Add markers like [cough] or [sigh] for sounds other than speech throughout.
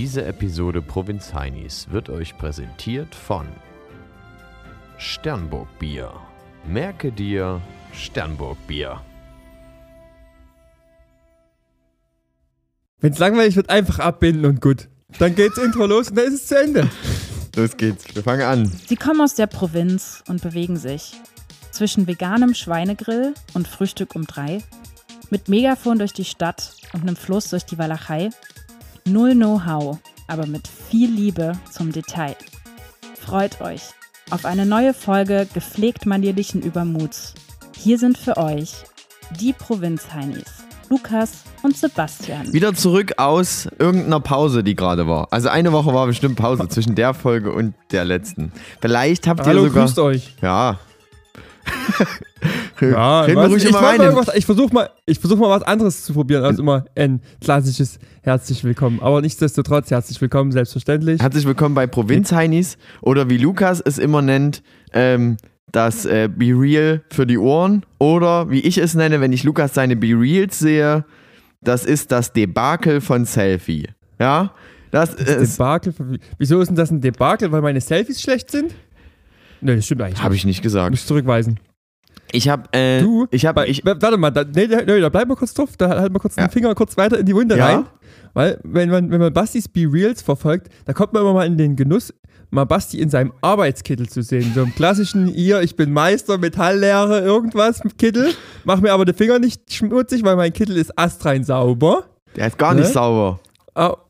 Diese Episode Provinz Heinis wird euch präsentiert von Sternburg Bier. Merke dir Sternburg Bier. Wenn es langweilig wird, einfach abbinden und gut. Dann geht's [laughs] Intro los und dann ist es zu Ende. Los geht's, wir fangen an. Sie kommen aus der Provinz und bewegen sich. Zwischen veganem Schweinegrill und Frühstück um drei, mit Megafon durch die Stadt und einem Fluss durch die Walachei. Null Know-how, aber mit viel Liebe zum Detail. Freut euch auf eine neue Folge gepflegt manierlichen Übermuts. Hier sind für euch die Provinzheinis, Lukas und Sebastian. Wieder zurück aus irgendeiner Pause, die gerade war. Also eine Woche war bestimmt Pause zwischen der Folge und der letzten. Vielleicht habt ihr Hallo, sogar. grüßt euch. Ja. Ja, Reden ruhig ich mal ich versuche mal, ich versuch mal was anderes zu probieren als immer ein klassisches Herzlich willkommen. Aber nichtsdestotrotz herzlich willkommen, selbstverständlich. Herzlich willkommen bei Provinz-Heinis oder wie Lukas es immer nennt, ähm, das äh, Be Real für die Ohren. Oder wie ich es nenne, wenn ich Lukas seine Be Reals sehe, das ist das Debakel von Selfie. Ja? Das ist. Debakel. Wieso ist denn das ein Debakel? Weil meine Selfies schlecht sind? Nee, das stimmt eigentlich. Habe ich nicht gesagt. Muss zurückweisen. Ich habe. Äh, Du, ich habe. Ich, warte mal, da, nee, nee, da bleib mal kurz drauf, da halt mal kurz Ja. den Finger kurz weiter in die Wunde Ja. rein. Weil, wenn man, wenn man Bastis Be Reals verfolgt, da kommt man immer mal in den Genuss, mal Basti in seinem Arbeitskittel zu sehen. So im klassischen, hier, ich bin Meister, Metalllehrer, irgendwas mit Kittel. Mach mir aber den Finger nicht schmutzig, weil mein Kittel ist astrein sauber. der ist gar nicht Ne? sauber.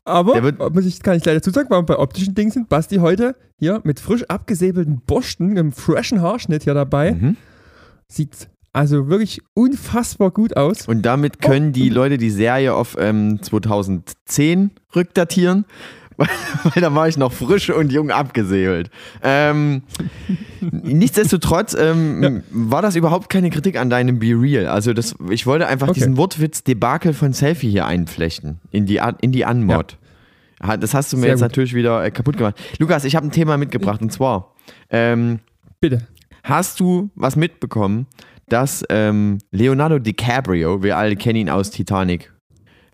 Aber, wird- muss ich, kann ich leider dazu sagen, weil bei optischen Dingen sind Basti heute hier mit frisch abgesäbelten Borsten, einem freshen Haarschnitt hier dabei. Mhm. Sieht also wirklich unfassbar gut aus. Und damit können die Leute die Serie auf ähm, 2010 rückdatieren, weil, [laughs] weil da war ich noch frisch und jung abgesäbelt. Ähm, nichtsdestotrotz ähm, war das überhaupt keine Kritik an deinem Be Real. Also das, ich wollte einfach Okay. diesen Wortwitz Debakel von Selfie hier einflechten in die, in die Anmod. Ha- Das hast du mir Sehr jetzt gut. natürlich wieder äh, kaputt gemacht. Lukas, ich habe ein Thema mitgebracht und zwar ähm, Bitte. Hast du was mitbekommen, dass ähm, Leonardo DiCaprio, wir alle kennen ihn aus Titanic.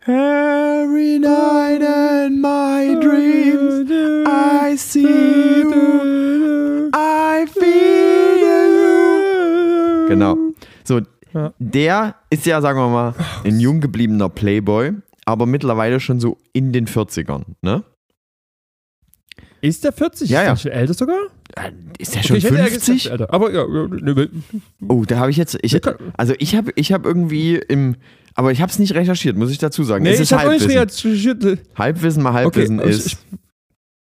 Every night in my dreams I see you, I feel you. Genau. So, Ja. der ist ja, sagen wir mal, ein jung gebliebener Playboy, aber mittlerweile schon so in den 40ern, ne? Ist der 40? Ja, Ist ja. der schon älter sogar? Äh, Ist der schon eher 50? gesagt, älter. Aber ja, ja, ne, Oh, da habe ich jetzt. Ich, also ich habe ich hab irgendwie im. Aber ich habe es nicht recherchiert, muss ich dazu sagen. nee, es ist ich habe nicht Halbwissen. reagiert. Halbwissen mal Halbwissen Okay, ist ich-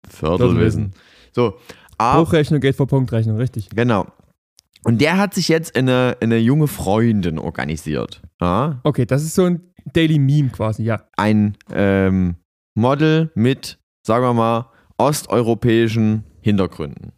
Viertelwissen. So, aber, Bruchrechnung geht vor Punktrechnung, richtig. genau. Und der hat sich jetzt eine, eine junge Freundin organisiert. Ja? Okay, das ist so ein Daily Meme quasi, ja. Ein ähm, Model mit, sagen wir mal, osteuropäischen Hintergründen.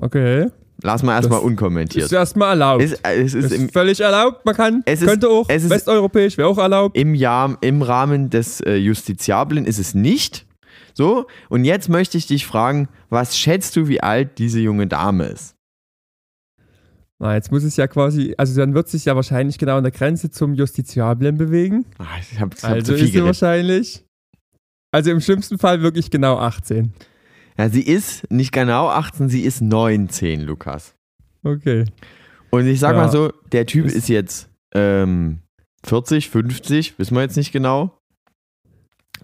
Okay. Lass mal erstmal unkommentiert. Ist erstmal erlaubt. Es, es ist ist völlig erlaubt. Man kann, Es ist- könnte auch, es ist- westeuropäisch wäre auch erlaubt. im, Jahr, im Rahmen des äh, Justiziablen ist es nicht. So, und jetzt möchte ich dich fragen, was schätzt du, wie alt diese junge Dame ist? Na, jetzt muss es ja quasi, also dann wird sich ja wahrscheinlich genau an der Grenze zum Justiziablen bewegen. Ah, Ich hab Also zu viel ist sie wahrscheinlich, also im schlimmsten Fall wirklich genau 18. Ja, sie ist nicht genau 18, sie ist 19, Lukas. Okay. Und ich sag Ja. mal so, der Typ Ist- ist jetzt ähm, 40, 50, wissen wir jetzt nicht genau.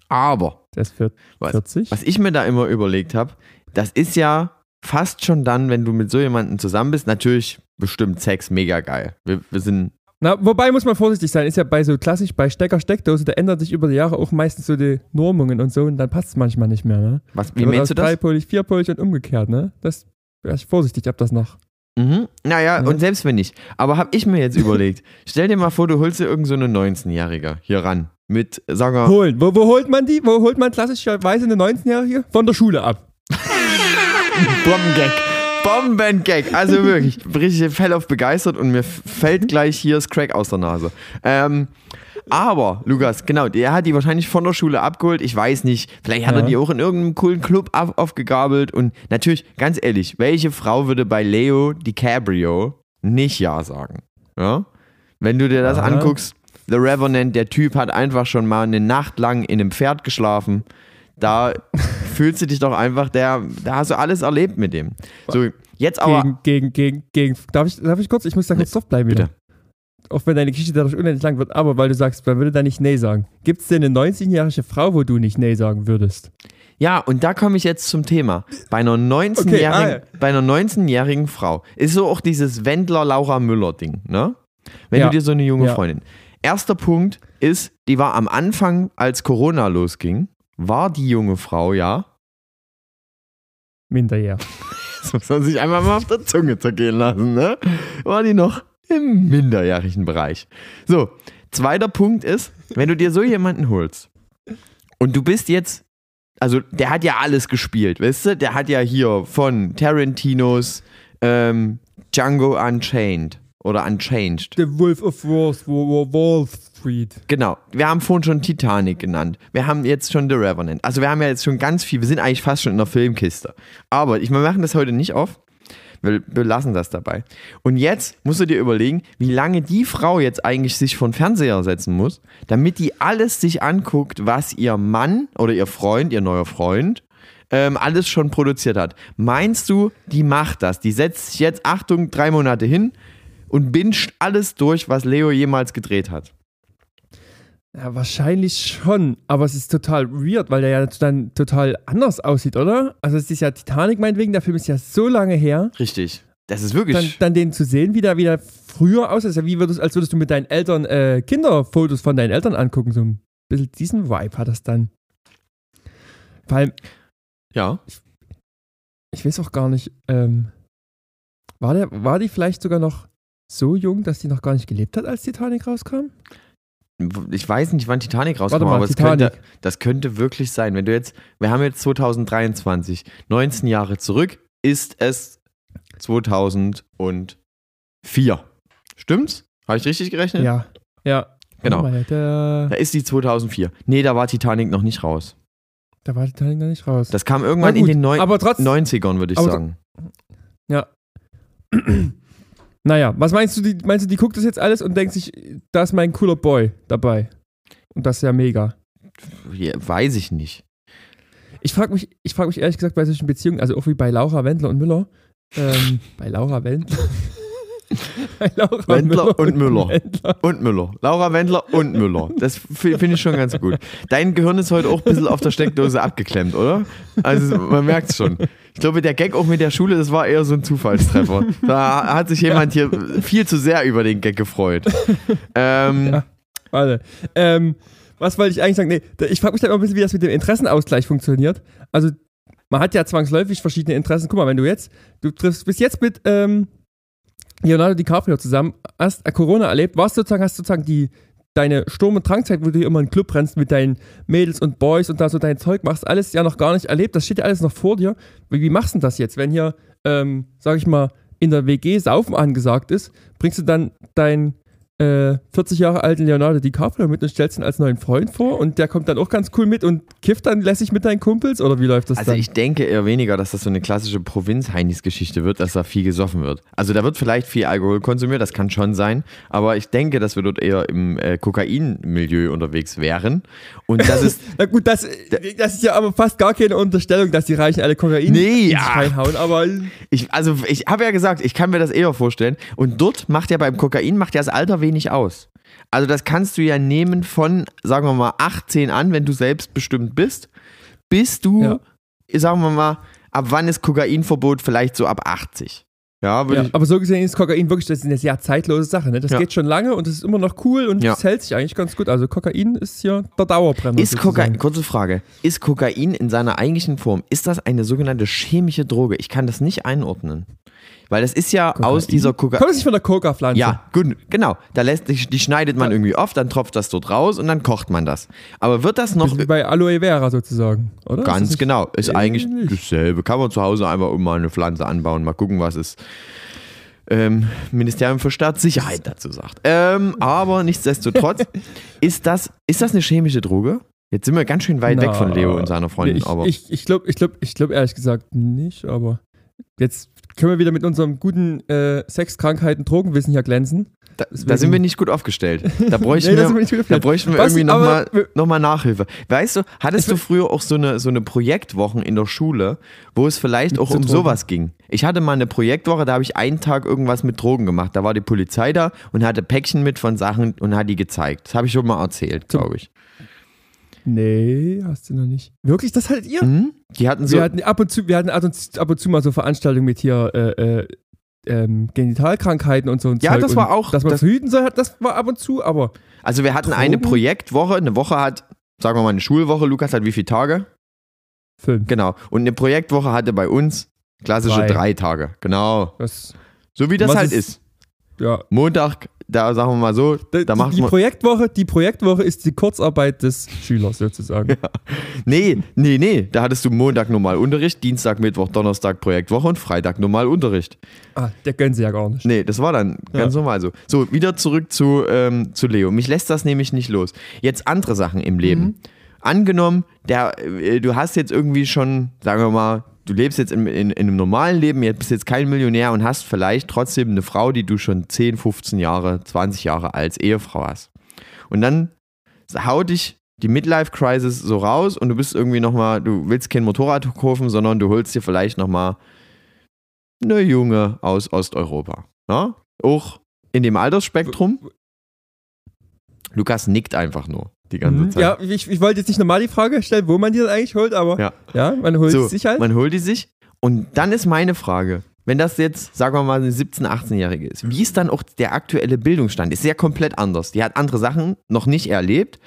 Aber Der ist vier- Was? 40. was ich mir da immer überlegt habe, das ist ja fast schon dann, wenn du mit so jemandem zusammen bist, natürlich bestimmt Sex mega geil. Wir, wir sind Na, wobei muss man vorsichtig sein, ist ja bei so klassisch bei Stecker, Steckdose, da ändern sich über die Jahre auch meistens so die Normungen und so und dann passt es manchmal nicht mehr, ne? Was, wie meinst aus du das? Dreipolig, vierpolig und umgekehrt, ne? Das wäre ich vorsichtig, ob das noch. Mhm. Naja, Ja. und selbst wenn nicht. Aber hab ich mir jetzt [laughs] überlegt, stell dir mal vor, du holst dir irgend so eine 19-Jährige hier ran. Mit, sagen wir, Holen. Wo, wo holt man die? Wo holt man klassischerweise eine 19-Jährige? Von der Schule ab. [laughs] Bombengag. Bombengag. Also wirklich, richtig fell auf begeistert und mir fällt gleich hier das Crack aus der Nase. Ähm, aber, Lukas, genau, der hat die wahrscheinlich von der Schule abgeholt. Ich weiß nicht, vielleicht hat er Ja. die auch in irgendeinem coolen Club auf, aufgegabelt. Und natürlich, ganz ehrlich, welche Frau würde bei Leo DiCaprio nicht Ja sagen? Ja? Wenn du dir das Ja. anguckst, The Revenant, der Typ hat einfach schon mal eine Nacht lang in einem Pferd geschlafen. Da fühlst du dich doch einfach, der, da hast du alles erlebt mit dem. So, jetzt aber. Gegen, gegen, gegen, gegen. Darf ich, darf ich kurz? Ich muss da kurz drauf bleiben bitte. wieder. Auch wenn deine Geschichte dadurch unendlich lang wird, aber weil du sagst, man würde da nicht Nee sagen. Gibt es denn eine 19-jährige Frau, wo du nicht Nee sagen würdest? Ja, und da komme ich jetzt zum Thema. Bei einer 19-jährigen Okay, ah, bei einer 19-jährigen Frau ist so auch dieses Wendler-Laura-Müller-Ding, ne? Wenn Ja. du dir so eine junge Ja. Freundin. Erster Punkt ist, die war am Anfang, als Corona losging, war die junge Frau ja, Minderjahr. [laughs] das muss man sich einfach mal auf der Zunge zergehen lassen, ne? War die noch im minderjährigen Bereich. So, zweiter Punkt ist, wenn du dir so jemanden holst und du bist jetzt, also der hat ja alles gespielt, weißt du? Der hat ja hier von Tarantinos ähm, Django Unchained oder Unchanged. The Wolf of Wall, Wall, Wall Street. Genau. Wir haben vorhin schon Titanic genannt. Wir haben jetzt schon The Revenant. Also wir haben ja jetzt schon ganz viel. Wir sind eigentlich fast schon in der Filmkiste. Aber ich, wir machen das heute nicht auf. Wir belassen das dabei. Und jetzt musst du dir überlegen, wie lange die Frau jetzt eigentlich sich vor den Fernseher setzen muss, damit die alles sich anguckt, was ihr Mann oder ihr Freund, ihr neuer Freund, ähm, alles schon produziert hat. Meinst du, die macht das? Die setzt sich jetzt, Achtung, drei Monate hin und binscht alles durch, was Leo jemals gedreht hat? Ja, wahrscheinlich schon, aber es ist total weird, weil der ja dann total anders aussieht, oder? Also es ist ja Titanic meinetwegen, der Film ist ja so lange her. Richtig. Das ist wirklich. Dann, dann den zu sehen, wie der wieder früher aussieht, ist ja wie würdest, als würdest du mit deinen Eltern äh, Kinderfotos von deinen Eltern angucken. So ein bisschen diesen Vibe hat das dann. Vor allem, ja. ich weiß auch gar nicht, ähm, war, der, war die vielleicht sogar noch so jung, dass die noch gar nicht gelebt hat, als Titanic rauskam? Ich weiß nicht, wann Titanic rauskam, mal, aber Titanic. könnte, das könnte wirklich sein. Wenn du jetzt, wir haben jetzt 2023, 19 Jahre zurück, ist es 2004. Stimmt's? Habe ich richtig gerechnet? Ja, ja. Genau. Der, Da ist die 2004. Nee, da war Titanic noch nicht raus. da war Titanic noch nicht raus. Das kam irgendwann gut, in den neun, aber trotzdem- 90ern, würde ich sagen. Ja. [clears throat] naja, was meinst du, die, meinst du, die guckt das jetzt alles und denkt sich, da ist mein cooler Boy dabei. Und das ist ja mega. Ja, weiß ich nicht. Ich frage mich, ich frag mich ehrlich gesagt bei solchen Beziehungen, also auch wie bei Laura Wendler und Müller, ähm, [laughs] bei Laura Wendler. [laughs] bei Laura Wendler und Müller. Wendler. Und Müller. Laura Wendler und Müller. Das finde ich schon ganz gut. Dein Gehirn ist heute auch ein bisschen auf der Steckdose abgeklemmt, oder? Also man merkt es schon. Ich glaube, der Gag auch mit der Schule, das war eher so ein Zufallstreffer. Da hat sich jemand hier viel zu sehr über den Gag gefreut. Ähm, Ja. Warte. Ähm, was wollte ich eigentlich sagen? Nee, ich frage mich dann immer ein bisschen, wie das mit dem Interessenausgleich funktioniert. Also, man hat ja zwangsläufig verschiedene Interessen. Guck mal, wenn du jetzt, du triffst bis jetzt mit ähm, Leonardo DiCaprio zusammen, hast Corona erlebt, warst sozusagen, hast sozusagen die deine Sturm- und Drangzeit, wo du hier immer in den Club rennst mit deinen Mädels und Boys und da so dein Zeug machst, alles ja noch gar nicht erlebt. Das steht ja alles noch vor dir. Wie, wie machst du denn das jetzt, wenn hier, ähm, sag ich mal, in der WG Saufen angesagt ist? Bringst du dann dein äh, 40 Jahre alten Leonardo DiCaprio mit und stellst ihn als neuen Freund vor und der kommt dann auch ganz cool mit und kifft dann lässig mit deinen Kumpels oder wie läuft das Also dann? ich denke eher weniger, dass das so eine klassische Provinz-Heinis-Geschichte wird, dass da viel gesoffen wird. Also da wird vielleicht viel Alkohol konsumiert, das kann schon sein, aber ich denke, dass wir dort eher im äh, Kokain-Milieu unterwegs wären. Und das ist, [laughs] Na gut, das, das ist ja aber fast gar keine Unterstellung, dass die Reichen alle Kokain Nee, ja. reinhauen, aber ich, also ich habe ja gesagt, ich kann mir das eher vorstellen. Und dort macht ja beim Kokain, macht ja das Alter wenig aus. Also das kannst du ja nehmen von, sagen wir mal, 18 an, wenn du selbstbestimmt bist, bis du, Ja. sagen wir mal, ab wann ist Kokainverbot vielleicht so ab 80. Ja, ja, aber so gesehen ist Kokain wirklich das ist eine sehr zeitlose Sache. Ne? Das Ja. geht schon lange und es ist immer noch cool und es hält sich eigentlich ganz gut. Also Kokain ist ja der Dauerbrenner. Ist sozusagen. Kokain, kurze Frage, ist Kokain in seiner eigentlichen Form, ist das eine sogenannte chemische Droge? Ich kann das nicht einordnen. Weil das ist ja aus dieser Kokain. Kommt das nicht von der Coca-Pflanze? Ja, gut, genau. Da lässt, die, die schneidet man irgendwie auf, dann tropft das dort raus und dann kocht man das. Aber wird das noch wie bei Aloe Vera sozusagen, oder? Ist ganz nicht- genau? Ist eigentlich dasselbe. Kann man zu Hause einfach mal eine Pflanze anbauen, mal gucken, was es ähm, Ministerium für Staatssicherheit dazu sagt. Ähm, aber nichtsdestotrotz, [laughs] ist das, ist das eine chemische Droge? Jetzt sind wir ganz schön weit weg von Leo und seiner Freundin, ich aber ich, ich glaube ich glaub, ich glaub ehrlich gesagt nicht, aber jetzt können wir wieder mit unserem guten äh, Sexkrankheiten, Drogenwissen hier glänzen. Da, da [laughs] sind wir nicht gut aufgestellt. Da bräuchten Nee, wir, da bräuchten wir irgendwie nochmal noch mal Nachhilfe. Weißt du, hattest du früher auch so eine, so eine Projektwochen in der Schule, wo es vielleicht auch um Drogen. sowas ging? Ich hatte mal eine Projektwoche, da habe ich einen Tag irgendwas mit Drogen gemacht. Da war die Polizei da und hatte Päckchen mit von Sachen und hat die gezeigt. Das habe ich schon mal erzählt, glaube ich. Nee, hast du noch nicht. Wirklich, das hattet ihr? Mhm. Die hatten so. wir hatten ab und zu, wir hatten ab und zu, ab und zu mal so Veranstaltungen mit hier äh, äh, ähm, Genitalkrankheiten und so. Und Ja, Zeug das war auch- Dass man das- verhüten soll, das war ab und zu, aber Also wir hatten eine Drogen? Projektwoche. Eine Woche hat, sagen wir mal, eine Schulwoche. Lukas hat wie viele Tage? fünf. Genau. Und eine Projektwoche hatte bei uns klassische Drei. drei Tage. Genau. Das, So wie das halt ist- ist. ja. Montag, da sagen wir mal so, Da, macht die, man. Projektwoche, die Projektwoche ist die Kurzarbeit des Schülers sozusagen. [laughs] Nee, nee, nee. Da hattest du Montag normal Unterricht, Dienstag, Mittwoch, Donnerstag Projektwoche und Freitag normal Unterricht. Ah, der gönnt sie ja gar nicht. Nee, das war dann Ja. ganz normal so. So, wieder zurück zu, ähm, zu Leo. Mich lässt das nämlich nicht los. Jetzt andere Sachen im Leben. Mhm. Angenommen, der, äh, du hast jetzt irgendwie schon, sagen wir mal, du lebst jetzt in, in, in einem normalen Leben, jetzt bist jetzt kein Millionär und hast vielleicht trotzdem eine Frau, die du schon 10, 15 Jahre, 20 Jahre als Ehefrau hast. Und dann haut dich die Midlife-Crisis so raus und du bist irgendwie nochmal, du willst kein Motorrad kaufen, sondern du holst dir vielleicht nochmal eine Junge aus Osteuropa. Ja? Auch in dem Altersspektrum. Lukas nickt einfach nur die ganze Mhm. Zeit. Ja, ich, ich wollte jetzt nicht nochmal die Frage stellen, wo man die eigentlich holt, aber Ja. ja, man holt so, sich halt. man holt die sich. Und dann ist meine Frage, wenn das jetzt, sagen wir mal, eine 17-, 18-Jährige ist, wie ist dann auch der aktuelle Bildungsstand? Ist ja komplett anders. Die hat andere Sachen noch nicht erlebt.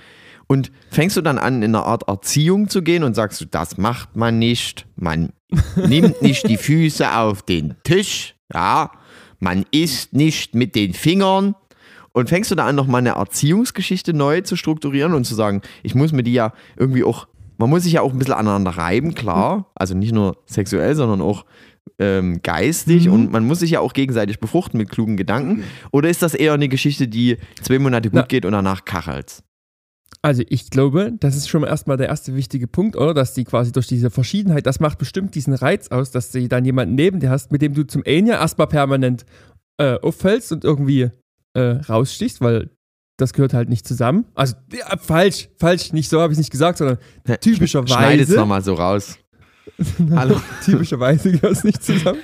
Und fängst du dann an, in eine Art Erziehung zu gehen und sagst du, das macht man nicht. Man [laughs] nimmt nicht die Füße auf den Tisch. Ja, man isst nicht mit den Fingern. Und fängst du da an, nochmal eine Erziehungsgeschichte neu zu strukturieren und zu sagen, ich muss mir die ja irgendwie auch, man muss sich ja auch ein bisschen aneinander reiben, klar. Also nicht nur sexuell, sondern auch ähm, geistig Mhm. und man muss sich ja auch gegenseitig befruchten mit klugen Gedanken. Oder ist das eher eine Geschichte, die zwei Monate gut Na. geht und danach kachelt's? Also ich glaube, das ist schon mal erstmal der erste wichtige Punkt, oder? Dass die quasi durch diese Verschiedenheit, das macht bestimmt diesen Reiz aus, dass du dann jemanden neben dir hast, mit dem du zum einen ja erstmal permanent äh, auffällst und irgendwie äh, rausstichst, weil das gehört halt nicht zusammen. Also ja, falsch, falsch, nicht so habe ich es nicht gesagt, sondern typischerweise. Schneidet's nochmal so raus. [laughs] Hallo. typischerweise gehört es nicht zusammen.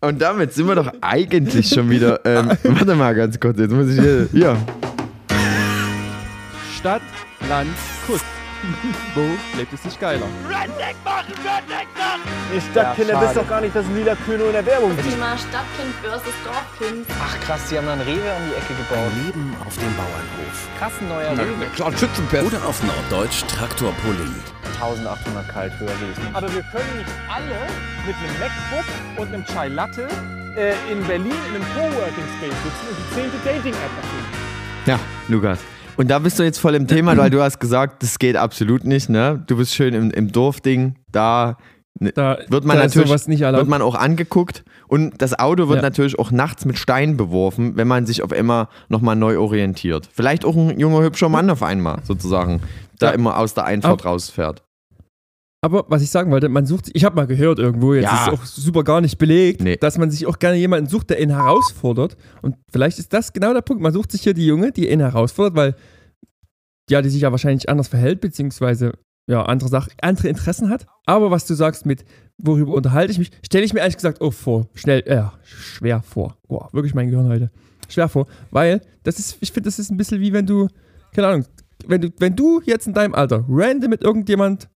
Und damit sind wir doch eigentlich schon wieder. Ähm, [laughs] warte mal ganz kurz, jetzt muss ich hier. hier. Stadt, Land, Kuss. [laughs] Wo lebt es sich geiler? Ihr Stadtkinder Ja, wisst doch gar nicht, dass Lila Kühne in der Werbung gibt. Thema Stadtkind versus Dorfkind. Ach krass, die haben dann Rewe um die Ecke gebaut. Leben auf dem Bauernhof. Krass, ein neuer Rewe. Oder auf Norddeutsch Traktorpulling. 1800 kalt höher gewesen. Aber wir können nicht alle mit einem MacBook und einem Chai Latte äh, in Berlin in einem Coworking Space sitzen und die zehnte Dating-App erfinden. Ja, Lukas. Und da bist du jetzt voll im Thema, weil du hast gesagt, das geht absolut nicht, ne? Du bist schön im, im Dorfding, da Da wird man da natürlich wird man auch angeguckt und das Auto wird Ja. natürlich auch nachts mit Steinen beworfen, wenn man sich auf einmal nochmal neu orientiert. Vielleicht auch ein junger, hübscher Mann auf einmal sozusagen, da Ja. immer aus der Einfahrt Aber- rausfährt. Aber was ich sagen wollte, man sucht, sich- ich habe mal gehört irgendwo, jetzt Ja. ist es auch super gar nicht belegt, Nee. dass man sich auch gerne jemanden sucht, der ihn herausfordert. Und vielleicht ist das genau der Punkt. Man sucht sich hier die Junge, die ihn herausfordert, weil ja, die sich ja wahrscheinlich anders verhält, beziehungsweise ja, andere Sachen, andere Interessen hat. Aber was du sagst mit, worüber unterhalte ich mich, stelle ich mir ehrlich gesagt auch vor, schnell, ja, schwer vor. Boah, wirklich mein Gehirn heute. Schwer vor, weil das ist, ich finde, das ist ein bisschen wie wenn du, keine Ahnung, wenn du, wenn du jetzt in deinem Alter random mit irgendjemand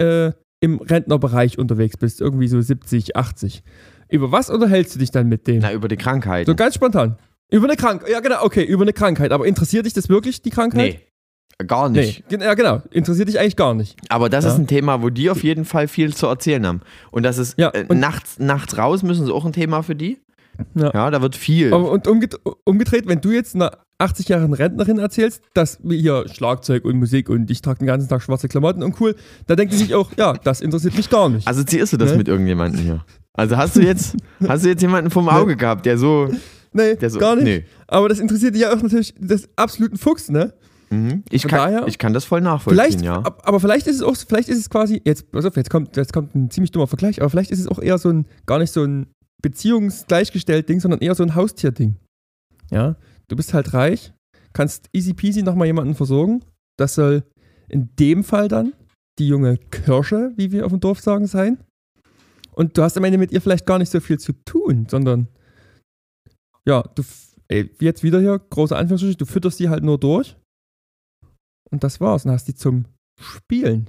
äh, im Rentnerbereich unterwegs bist, irgendwie so 70, 80. Über was unterhältst du dich dann mit dem? Na, über die Krankheit. So ganz spontan. Über eine Krankheit. Ja, genau, okay, über eine Krankheit. Aber interessiert dich das wirklich, die Krankheit? Nee, gar nicht. Nee. Ja, genau. Interessiert dich eigentlich gar nicht. Aber das Ja. ist ein Thema, wo die auf jeden Fall viel zu erzählen haben. Und das ist Ja, äh, und- nachts, nachts raus müssen sie auch ein Thema für die. Ja. da wird viel. Aber, und umged umgedreht, wenn du jetzt einer 80-jährigen Rentnerin erzählst, dass wir hier Schlagzeug und Musik und ich trage den ganzen Tag schwarze Klamotten und cool, da denkt die sich auch, ja, das interessiert mich gar nicht. Assoziierst du das Ne? mit irgendjemandem hier? Also hast du jetzt, [laughs] hast du jetzt jemanden vom Auge gehabt, der so, nee, der so, gar nicht. nee. Aber das interessiert dich ja auch natürlich des absoluten Fuchs, ne? Mhm. Ich, Von kann, daher- ich kann das voll nachvollziehen, Vielleicht, ja. ab- aber vielleicht ist es auch, vielleicht ist es quasi, jetzt, pass auf, jetzt kommt, jetzt kommt ein ziemlich dummer Vergleich, aber vielleicht ist es auch eher so ein, gar nicht so ein beziehungsgleichgestellt Ding, sondern eher so ein Haustier-Ding. Ja, du bist halt reich, kannst easy peasy nochmal jemanden versorgen. Das soll in dem Fall dann die junge Kirsche, wie wir auf dem Dorf sagen, sein. Und du hast am Ende mit ihr vielleicht gar nicht so viel zu tun, sondern ja, du, ey, jetzt wieder hier, große Anführungsstriche, du fütterst sie halt nur durch. Und das war's. Und hast die zum Spielen.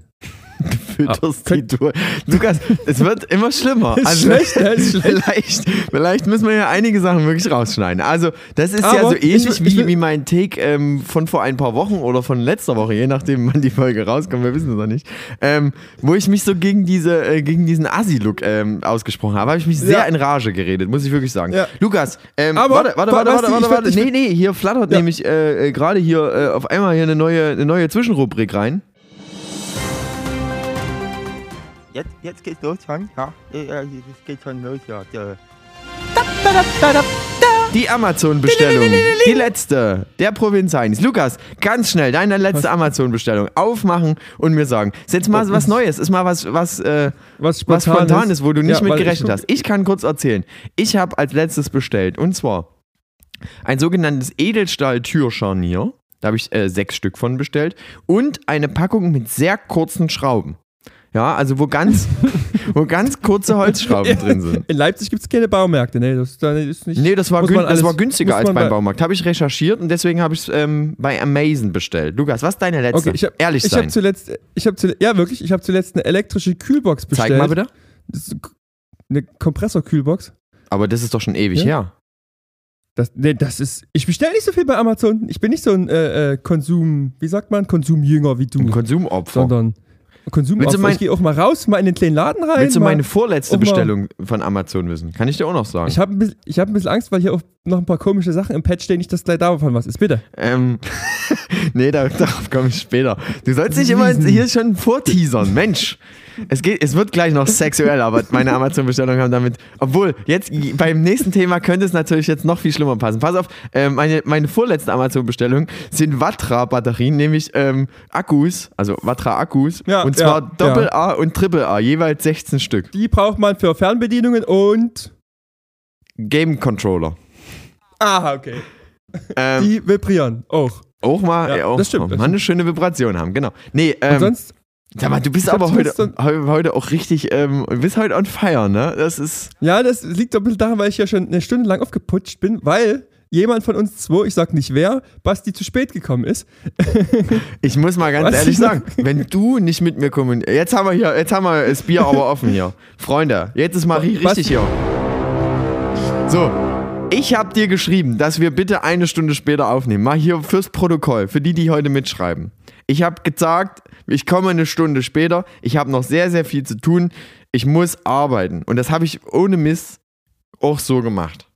[laughs] Fütterst Ah, die durch. Lukas, es wird immer schlimmer. [laughs] Ist Also, schlecht, ja, ist [laughs] schlecht. vielleicht, vielleicht müssen wir ja einige Sachen wirklich rausschneiden. Also, das ist ja Aber so ich ähnlich ich wie, will- wie mein Take ähm, von vor ein paar Wochen oder von letzter Woche, je nachdem, wann die Folge rauskommt, wir wissen es noch nicht. Ähm, wo ich mich so gegen, diese, äh, gegen diesen Assi-Look ähm, ausgesprochen habe, habe ich mich sehr Ja. in Rage geredet, muss ich wirklich sagen. Ja. Lukas, ähm, Aber, warte, warte, warte, warte, warte, ich warte. ich Nee, nee, hier flattert Ja. nämlich äh, äh, gerade hier äh, auf einmal hier eine neue, eine neue Zwischenrubrik rein. Jetzt, jetzt geht's los schon, ja. Äh, äh, Es geht schon los, ja. Der- Die Amazon-Bestellung, die letzte der Provinz Heinis. Lukas, ganz schnell, deine letzte Amazon-Bestellung aufmachen und mir sagen. Ist jetzt mal was Neues, ist mal was, was, äh, Was was spontan ist, wo du nicht Ja, mit gerechnet hast. Ich kann kurz erzählen. Ich habe als letztes bestellt und zwar ein sogenanntes Edelstahl-Türscharnier. Da habe ich äh, sechs Stück von bestellt und eine Packung mit sehr kurzen Schrauben. Ja, also wo ganz, [laughs] wo ganz kurze Holzschrauben drin sind. In Leipzig gibt es keine Baumärkte, ne? Das, das ist nicht. Nee, das war, man das alles- war günstiger als beim bei- Baumarkt. Habe ich recherchiert und deswegen habe ich es ähm, bei Amazon bestellt. Lukas, was ist deine letzte? Okay, ich habe Ehrlich ich sein. hab zuletzt, ich habe zuletzt, ja wirklich, ich habe zuletzt eine elektrische Kühlbox bestellt. Zeig mal bitte. Eine Kompressorkühlbox. Aber das ist doch schon ewig Ja? her. Das, nee, das ist, ich bestelle nicht so viel bei Amazon. Ich bin nicht so ein äh, äh, Konsum, wie sagt man, Konsumjünger wie du, Ein Konsumopfer. sondern Konsum. Willst du mein- ich gehe auch mal raus, mal in den kleinen Laden rein. Willst du meine vorletzte Bestellung von Amazon wissen? Kann ich dir auch noch sagen. ich habe ein, hab ein bisschen Angst, weil hier auch noch ein paar komische Sachen im Pad stehen, nicht, dass gleich davon was ist. Bitte. ähm, [laughs] nee, da, darauf komme ich später. Du sollst nicht immer hier schon vorteasern. Mensch. Es, geht, es wird gleich noch sexuell, aber meine Amazon-Bestellungen haben damit. Obwohl, jetzt beim nächsten Thema könnte es natürlich jetzt noch viel schlimmer passen. Pass auf, äh, meine, meine vorletzte Amazon-Bestellung sind Vatra-Batterien, nämlich ähm, Akkus, also Vatra-Akkus. Ja, und zwar ja, Doppel-A und Triple-A, jeweils 16 Stück. Die braucht man für Fernbedienungen und. Game-Controller. Ah, okay. Ähm, Die vibrieren auch. auch mal, Ja, ja, auch das stimmt, das mal eine schöne Vibration haben, genau. Nee, ähm, Und sonst, Sag mal, du bist [laughs] aber heute, heute auch richtig, ähm, du bist heute on fire, ne? Das ist. ja, das liegt doch ein bisschen daran, weil ich ja schon eine Stunde lang aufgeputscht bin, weil jemand von uns zwei, ich sag nicht wer, Basti zu spät gekommen ist. [laughs] Ich muss mal ganz Was? ehrlich sagen, wenn du nicht mit mir kommunizierst. Jetzt haben wir hier, jetzt haben wir das Bier aber offen hier. Freunde, jetzt ist Marie richtig hier. So. Ich habe dir geschrieben, dass wir bitte eine Stunde später aufnehmen. Mal hier fürs Protokoll, für die, die heute mitschreiben. Ich habe gesagt, ich komme eine Stunde später. Ich habe noch sehr, sehr viel zu tun. Ich muss arbeiten. Und das habe ich ohne Mist auch so gemacht.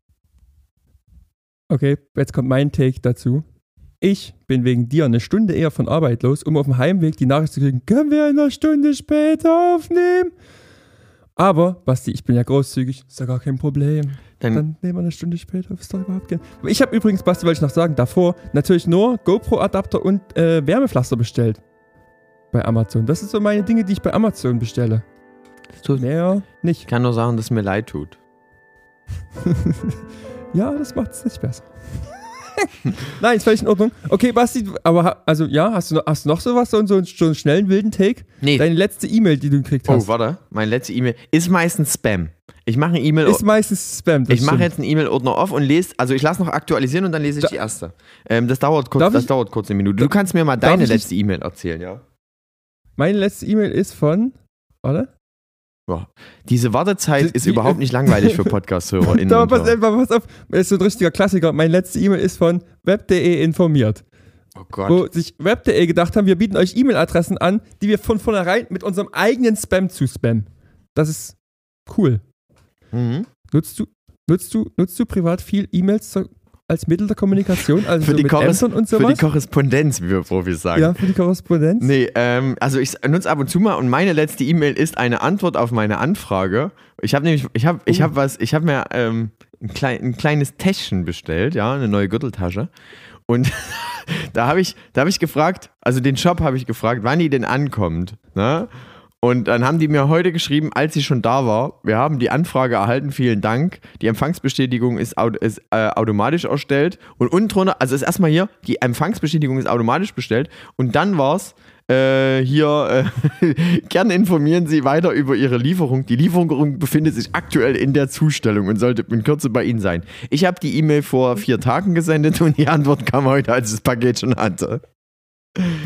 Okay, jetzt kommt mein Take dazu. Ich bin wegen dir eine Stunde eher von Arbeit los, um auf dem Heimweg die Nachricht zu kriegen, können wir eine Stunde später aufnehmen? Aber, Basti, ich bin ja großzügig, ist ja gar kein Problem. Dann, Dann nehmen wir eine Stunde später, ist doch überhaupt kein... Ich habe übrigens, Basti, wollte ich noch sagen, davor natürlich nur GoPro-Adapter und äh, Wärmepflaster bestellt. Bei Amazon. Das sind so meine Dinge, die ich bei Amazon bestelle. tut- Mehr nicht. ich kann nur sagen, dass es mir leid tut. [laughs] Ja, das macht es nicht besser. [laughs] Nein, ist völlig in Ordnung. Okay, Basti, aber also ja, hast du noch, hast du noch sowas, so, einen- so, so einen schnellen wilden Take? Nee. Deine letzte E-Mail, die du gekriegt Oh, hast, warte. Meine letzte E-Mail ist meistens Spam. Ich mache eine E-Mail. ist meistens Spam. Ich mache jetzt einen E-Mail-Ordner auf und lese, also ich lasse noch aktualisieren und dann lese ich Da- die erste. Ähm, das dauert kurz, das ich- dauert kurz eine Minute. Du kannst mir mal deine letzte E-Mail erzählen, ja? Meine letzte E-Mail ist von. Warte. Diese Wartezeit Die- ist die- überhaupt nicht langweilig für [laughs] Podcast-HörerInnen. Und pass, äh, pass auf, das ist so ein richtiger Klassiker. Meine letzte E-Mail ist von web.de informiert. Oh Gott. Wo sich web.de gedacht haben, wir bieten euch E-Mail-Adressen an, die wir von vornherein mit unserem eigenen Spam zu spammen. Das ist cool. Mhm. Nutzt du, nutzt du, nutzt du privat viel E-Mails zur- als Mittel der Kommunikation? Also Für, so die mit Korres Ämtern und für die sowas? Korrespondenz, wie wir Profis sagen. ja, für die Korrespondenz? Nee, ähm, also ich nutze ab und zu mal und meine letzte E-Mail ist eine Antwort auf meine Anfrage. Ich habe nämlich, ich habe, ich Oh. habe was, ich habe mir ähm, ein, klein, ein kleines Täschchen bestellt, ja, eine neue Gürteltasche. Und [laughs] da habe ich, da hab ich gefragt, also den Shop habe ich gefragt, wann die denn ankommt. Ne? Und dann haben die mir heute geschrieben, als sie schon da war, wir haben die Anfrage erhalten, vielen Dank. Die Empfangsbestätigung ist, ist äh, automatisch erstellt. Und unten drunter, also ist erstmal hier, die Empfangsbestätigung ist automatisch bestellt. Und dann war es äh, hier, äh, [laughs] gerne informieren Sie weiter über Ihre Lieferung. Die Lieferung befindet sich aktuell in der Zustellung und sollte in Kürze bei Ihnen sein. Ich habe die E-Mail vor vier Tagen gesendet und die Antwort kam heute, als ich das Paket schon hatte.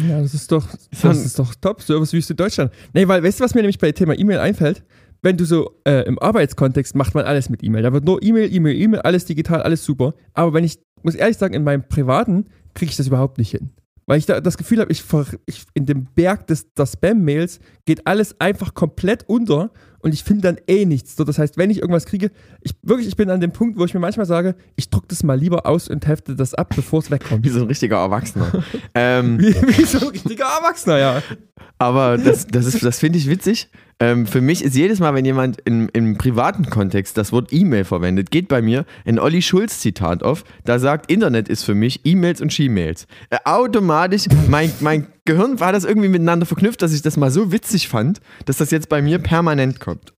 Ja, das ist doch, das ist doch top, Servicewüste Deutschland. Nee, weil, weißt du, was mir nämlich bei Thema E-Mail einfällt? Wenn du so äh, im Arbeitskontext macht man alles mit E-Mail. Da wird nur E-Mail, E-Mail, E-Mail, alles digital, alles super. Aber wenn ich, muss ehrlich sagen, in meinem Privaten kriege ich das überhaupt nicht hin. Weil ich da das Gefühl habe, ich, ich in dem Berg des, der Spam-Mails geht alles einfach komplett unter und ich finde dann eh nichts. So, das heißt, wenn ich irgendwas kriege, ich wirklich, ich bin an dem Punkt, wo ich mir manchmal sage, ich druck das mal lieber aus und hefte das ab, bevor es wegkommt. Wie so ein richtiger Erwachsener. [laughs] ähm, Wie, wie so ein richtiger Erwachsener, ja. Aber das, das, ist- das finde ich witzig. Ähm, für mich ist jedes Mal, wenn jemand im, im privaten Kontext das Wort E-Mail verwendet, geht bei mir ein Olli Schulz-Zitat auf. Da sagt, Internet ist für mich E-Mails und She-Mails. Äh, automatisch, mein, mein Gehirn war das irgendwie miteinander verknüpft, dass ich das mal so witzig fand, dass das jetzt bei mir permanent kommt.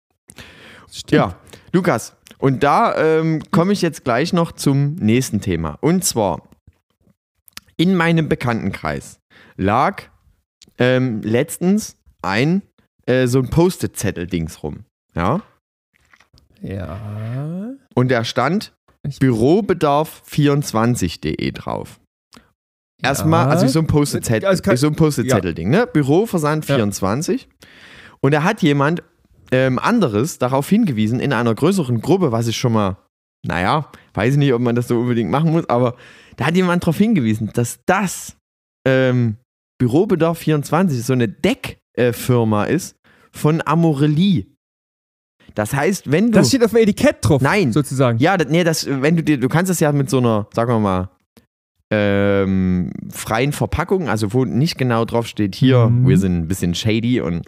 Ja, Lukas, und da ähm, komme ich jetzt gleich noch zum nächsten Thema. Und zwar, in meinem Bekanntenkreis lag ähm, letztens ein äh, so ein Post-it-Zettel-Dings rum. Ja. Ja. Und da stand Ich- Bürobedarf24.de drauf. Erstmal, Ja. also so ein Post-it-Zettel, Also kann- so ein Post-it-Zettel-Ding, ne? Büroversand Ja. 24. Und da hat jemand ähm, anderes darauf hingewiesen in einer größeren Gruppe, was ich schon mal, naja, weiß ich nicht, ob man das so unbedingt machen muss, aber da hat jemand darauf hingewiesen, dass das ähm, Bürobedarf 24 so eine Deckfirma ist von Amorelie. Das heißt, wenn du Das steht auf dem Etikett drauf. Nein. Sozusagen. ja, das, nee, das, wenn du dir, du kannst das ja mit so einer, sagen wir mal, ähm, freien Verpackung, also wo nicht genau drauf steht, hier, Mhm. wir sind ein bisschen shady und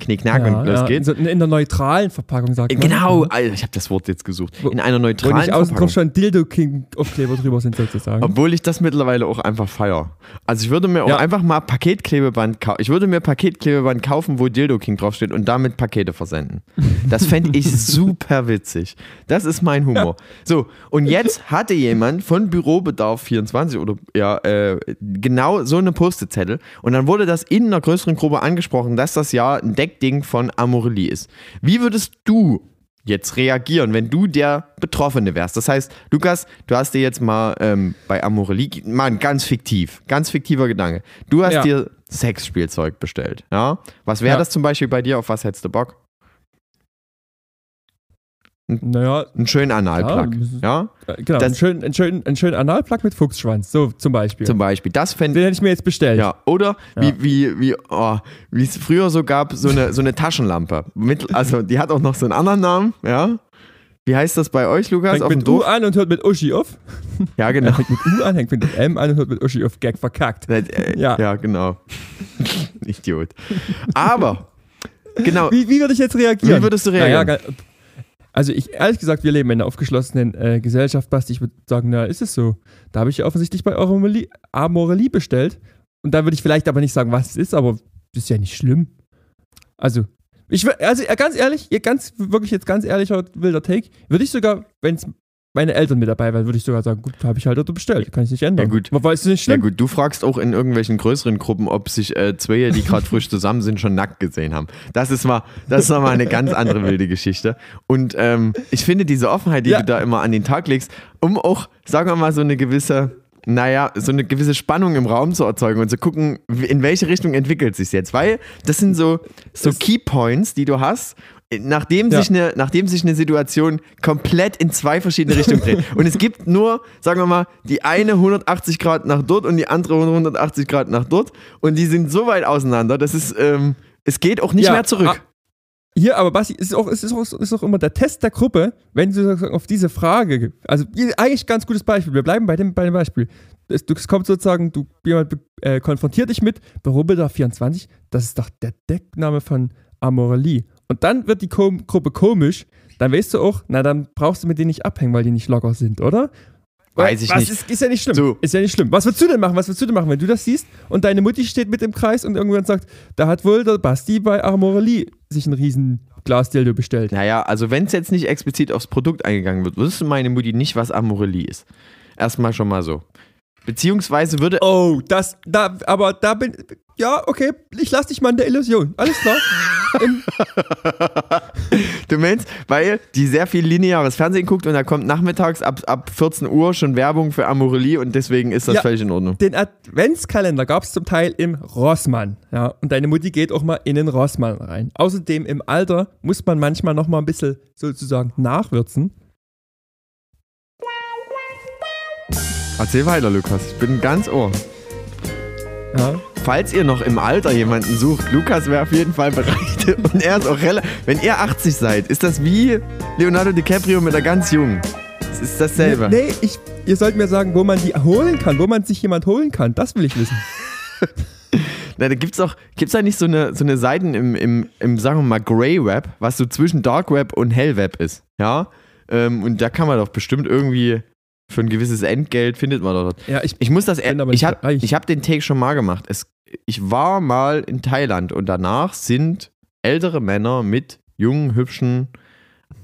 knickknack und los ja. geht's. In, in der neutralen Verpackung, sagt man. Genau, Mhm. Ich habe das Wort jetzt gesucht. In einer neutralen nicht außen Verpackung. drauf schon Dildo King Aufkleber drüber sind, sozusagen. Obwohl ich das mittlerweile auch einfach feier. Also ich würde mir auch Ja. einfach mal Paketklebeband kaufen. Ich würde mir Paketklebeband kaufen, wo Dildo King draufsteht und damit Pakete versenden. Das fände ich [laughs] super witzig. Das ist mein Humor. So, und jetzt hatte jemand von Bürobedarf 24 oder ja, äh, genau so eine Post-it-Zettel und dann wurde das in einer größeren Gruppe angesprochen, dass das ja ein Deckding von Amorelie ist. Wie würdest du jetzt reagieren, wenn du der Betroffene wärst. Das heißt, Lukas, du hast dir jetzt mal ähm, bei Amorelie, mal ein ganz fiktiv, ganz fiktiver Gedanke. Du hast Ja. dir Sexspielzeug bestellt, ja? Was wäre Ja. das zum Beispiel bei dir? Auf was hättest du Bock? Naja, Einen schönen Analplug, Ja, ja? äh, genau. Das- einen schönen, einen schönen, einen schönen Analplug mit Fuchsschwanz, so zum Beispiel. Zum Beispiel. Das fände Den hätte ich mir jetzt bestellt. Ja, oder Ja. wie, wie, wie, oh, wie es früher so gab, so eine, so eine Taschenlampe. Mit, also die hat auch noch so einen anderen Namen, ja? Wie heißt das bei euch, Lukas? Fängt auf mit U an und hört mit Uschi auf. Ja, [laughs] Ja. genau. Fängt mit U an, hängt mit M an und hört mit Uschi auf. Gag verkackt. Äh, Ja. ja. genau. [laughs] Idiot. Aber, genau, Wie, wie würde ich jetzt reagieren? Wie würdest du Naja, reagieren? ga- also ich, ehrlich gesagt, wir leben in einer aufgeschlossenen äh, Gesellschaft, Basti. Ich würde sagen, na, ist es so. Da habe ich offensichtlich bei Amorelie, Amorelie bestellt. Und da würde ich vielleicht aber nicht sagen, was es ist, aber das ist ja nicht schlimm. Also, ich also ganz ehrlich, ganz, wirklich jetzt ganz ehrlicher wilder Take, würde ich sogar, wenn es meine Eltern mit dabei wären, würde ich sogar sagen, gut, habe ich halt dort bestellt, kann ich nicht ändern. Ja, gut. Aber ist es nicht ja schlimm? gut, du fragst auch in irgendwelchen größeren Gruppen, ob sich äh, zwei, die gerade frisch zusammen sind, schon nackt gesehen haben. Das ist mal, das ist mal eine ganz andere wilde Geschichte. Und ähm, ich finde diese Offenheit, die Ja. du da immer an den Tag legst, um auch, sagen wir mal, so eine gewisse, naja, so eine gewisse Spannung im Raum zu erzeugen und zu gucken, in welche Richtung entwickelt sich jetzt. Weil das sind so, so Keypoints, die du hast, nachdem, Ja. sich eine, nachdem sich eine Situation komplett in zwei verschiedene Richtungen dreht. [laughs] Und es gibt nur, sagen wir mal, die eine 180 Grad nach dort und die andere 180 Grad nach dort. Und die sind so weit auseinander, dass es, ähm, es geht auch nicht Ja, mehr zurück. Hier, aber Basti, es ist auch, ist auch, ist auch immer der Test der Gruppe, wenn du sozusagen auf diese Frage, also eigentlich ganz gutes Beispiel, wir bleiben bei dem, bei dem Beispiel. Es, es kommt sozusagen, du, jemand äh, konfrontiert dich mit Bürobilder 24, das ist doch der Deckname von Amorelie. Und dann wird die Kom Gruppe komisch, dann weißt du auch, na dann brauchst du mit denen nicht abhängen, weil die nicht locker sind, oder? Weiß ich was nicht. Ist, ist ja nicht schlimm. So. Ist ja nicht schlimm. Was würdest du denn machen? Was würdest du denn machen, wenn du das siehst und deine Mutti steht mit im Kreis und irgendwann sagt, da hat wohl der Basti bei Armorelli sich ein riesen Glasdildo bestellt. Naja, also wenn es jetzt nicht explizit aufs Produkt eingegangen wird, wüsste meine Mutti nicht, was Amorelli ist. Erstmal schon mal so. Beziehungsweise würde. Oh, das, da, aber da bin, ja, okay, ich lass dich mal in der Illusion. Alles klar. [laughs] Du meinst, weil die sehr viel lineares Fernsehen guckt und da kommt nachmittags ab, ab 14 Uhr schon Werbung für Amorelli und deswegen ist das Ja. völlig in Ordnung. den Adventskalender gab es zum Teil im Rossmann. Ja, und deine Mutti geht auch mal in den Rossmann rein. Außerdem im Alter muss man manchmal noch mal ein bisschen sozusagen nachwürzen. Erzähl weiter, Lukas. Ich bin ganz ohr. Ja. Falls ihr noch im Alter jemanden sucht, Lukas wäre auf jeden Fall bereit. [laughs] Und er ist auch relativ. Wenn ihr 80 seid, ist das wie Leonardo DiCaprio mit einer ganz jungen. Es ist dasselbe. Nee, ich, ihr sollt mir sagen, wo man die holen kann, wo man sich jemand holen kann. Das will ich wissen. [laughs] Na, da gibt's auch, gibt's da nicht so eine, so eine Seiten im, im, im, sagen wir mal, Grey Web, was so zwischen Dark Web und Hell Web ist. Ja? Ähm, und da kann man doch bestimmt irgendwie für ein gewisses Entgelt findet man dort. Ja, ich, Ich muss das, aber ich habe hab den Take schon mal gemacht. Es, ich war mal in Thailand und danach sind ältere Männer mit jungen, hübschen,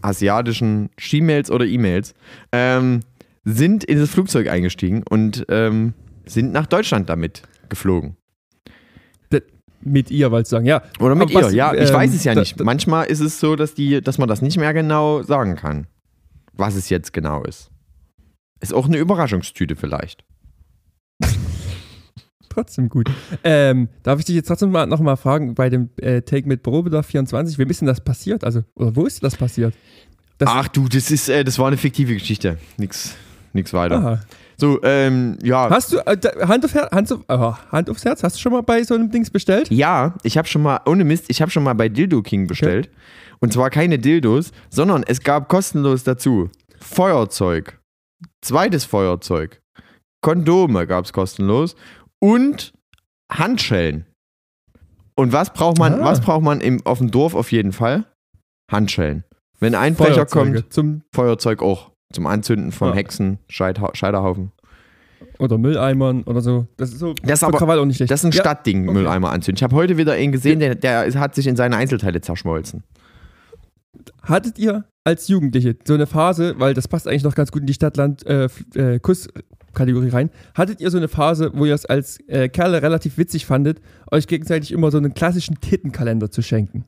asiatischen She-Mails oder E-Mails ähm, sind in das Flugzeug eingestiegen und ähm, sind nach Deutschland damit geflogen. mit ihr, weil sagen, ja. Oder mit ihr, was, ja. Ich ähm, weiß es ja nicht. Manchmal ist es so, dass, die, dass man das nicht mehr genau sagen kann, was es jetzt genau ist. Ist auch eine Überraschungstüte vielleicht. [laughs] Trotzdem gut. Ähm, darf ich dich jetzt trotzdem mal, noch mal fragen, bei dem äh, Take mit Probedarf 24, wem ist denn das passiert? Also, oder wo ist das passiert? Das- Ach du, das ist, äh, das war eine fiktive Geschichte. Nix, nix weiter. Aha. So, ähm, ja. Hast du, äh, Hand, auf Her Hand, auf, oh, Hand aufs Herz, hast du schon mal bei so einem Dings bestellt? Ja, ich habe schon mal, ohne Mist, ich habe schon mal bei Dildo King bestellt. Und zwar keine Dildos, sondern es gab kostenlos dazu Feuerzeug, zweites Feuerzeug, Kondome gab es kostenlos und Handschellen. Und was braucht man, Ah. was braucht man im, auf dem Dorf auf jeden Fall? Handschellen. Wenn ein Feuerzeuge kommt, Zum, Feuerzeug auch. Zum Anzünden von Ah. Hexen, Scheidha Scheiterhaufen. oder Mülleimern oder so. Das ist so. Das ist aber- Krawall auch nicht schlecht. Das ist ein ja, Stadtding, okay. Mülleimer anzünden. Ich habe heute wieder einen gesehen, der, der hat sich in seine Einzelteile zerschmolzen. Hattet ihr als Jugendliche so eine Phase, weil das passt eigentlich noch ganz gut in die Stadt-Land-Kuss-Kategorie rein, hattet ihr so eine Phase, wo ihr es als äh, Kerle relativ witzig fandet, euch gegenseitig immer so einen klassischen Tittenkalender zu schenken?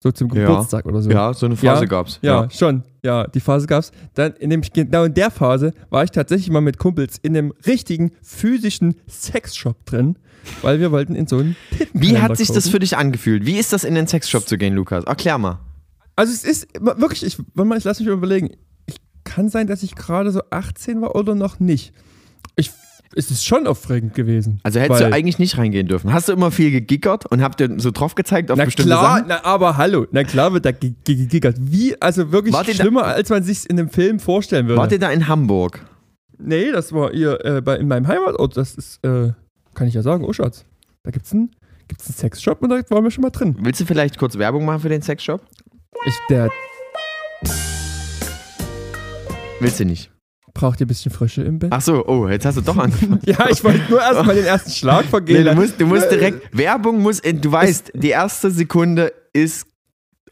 So zum Ja. Geburtstag oder so. Ja, so eine Phase Ja, gab's. Ja, schon. Ja, die Phase gab's. Dann, in dem, genau in der Phase war ich tatsächlich mal mit Kumpels in einem richtigen physischen Sexshop drin, weil wir wollten in so einen Wie Tittenkalender hat sich das kaufen. für dich angefühlt? Wie ist das in den Sexshop zu gehen, Lukas? Erklär mal. Also es ist wirklich, ich, ich lass mich mal überlegen. Ich kann sein, dass ich gerade so 18 war oder noch nicht. Ich, es ist schon aufregend gewesen. Also hättest du eigentlich nicht reingehen dürfen. Hast du immer viel gegickert und habt dir so drauf gezeigt auf Na bestimmte klar, Sachen? na, aber hallo, na klar wird da ge- ge- gegickert. Wie, also wirklich Wart ihr da- schlimmer, als man sich in einem Film vorstellen würde. Wart ihr da in Hamburg? Nee, das war ihr äh, bei, in meinem Heimatort. Das ist, äh, kann ich ja sagen, oh Schatz. Da gibt's einen, gibt's einen Sexshop und da waren wir schon mal drin. Willst du vielleicht kurz Werbung machen für den Sexshop? Ich, der Willst du nicht? braucht ihr ein bisschen Frische im Bett. Ach so, oh, jetzt hast du doch [laughs] angefangen. Ja, ich wollte nur erstmal den ersten Schlag vergehen. Nee, du musst, du musst direkt, Werbung muss, in, du weißt, die erste Sekunde ist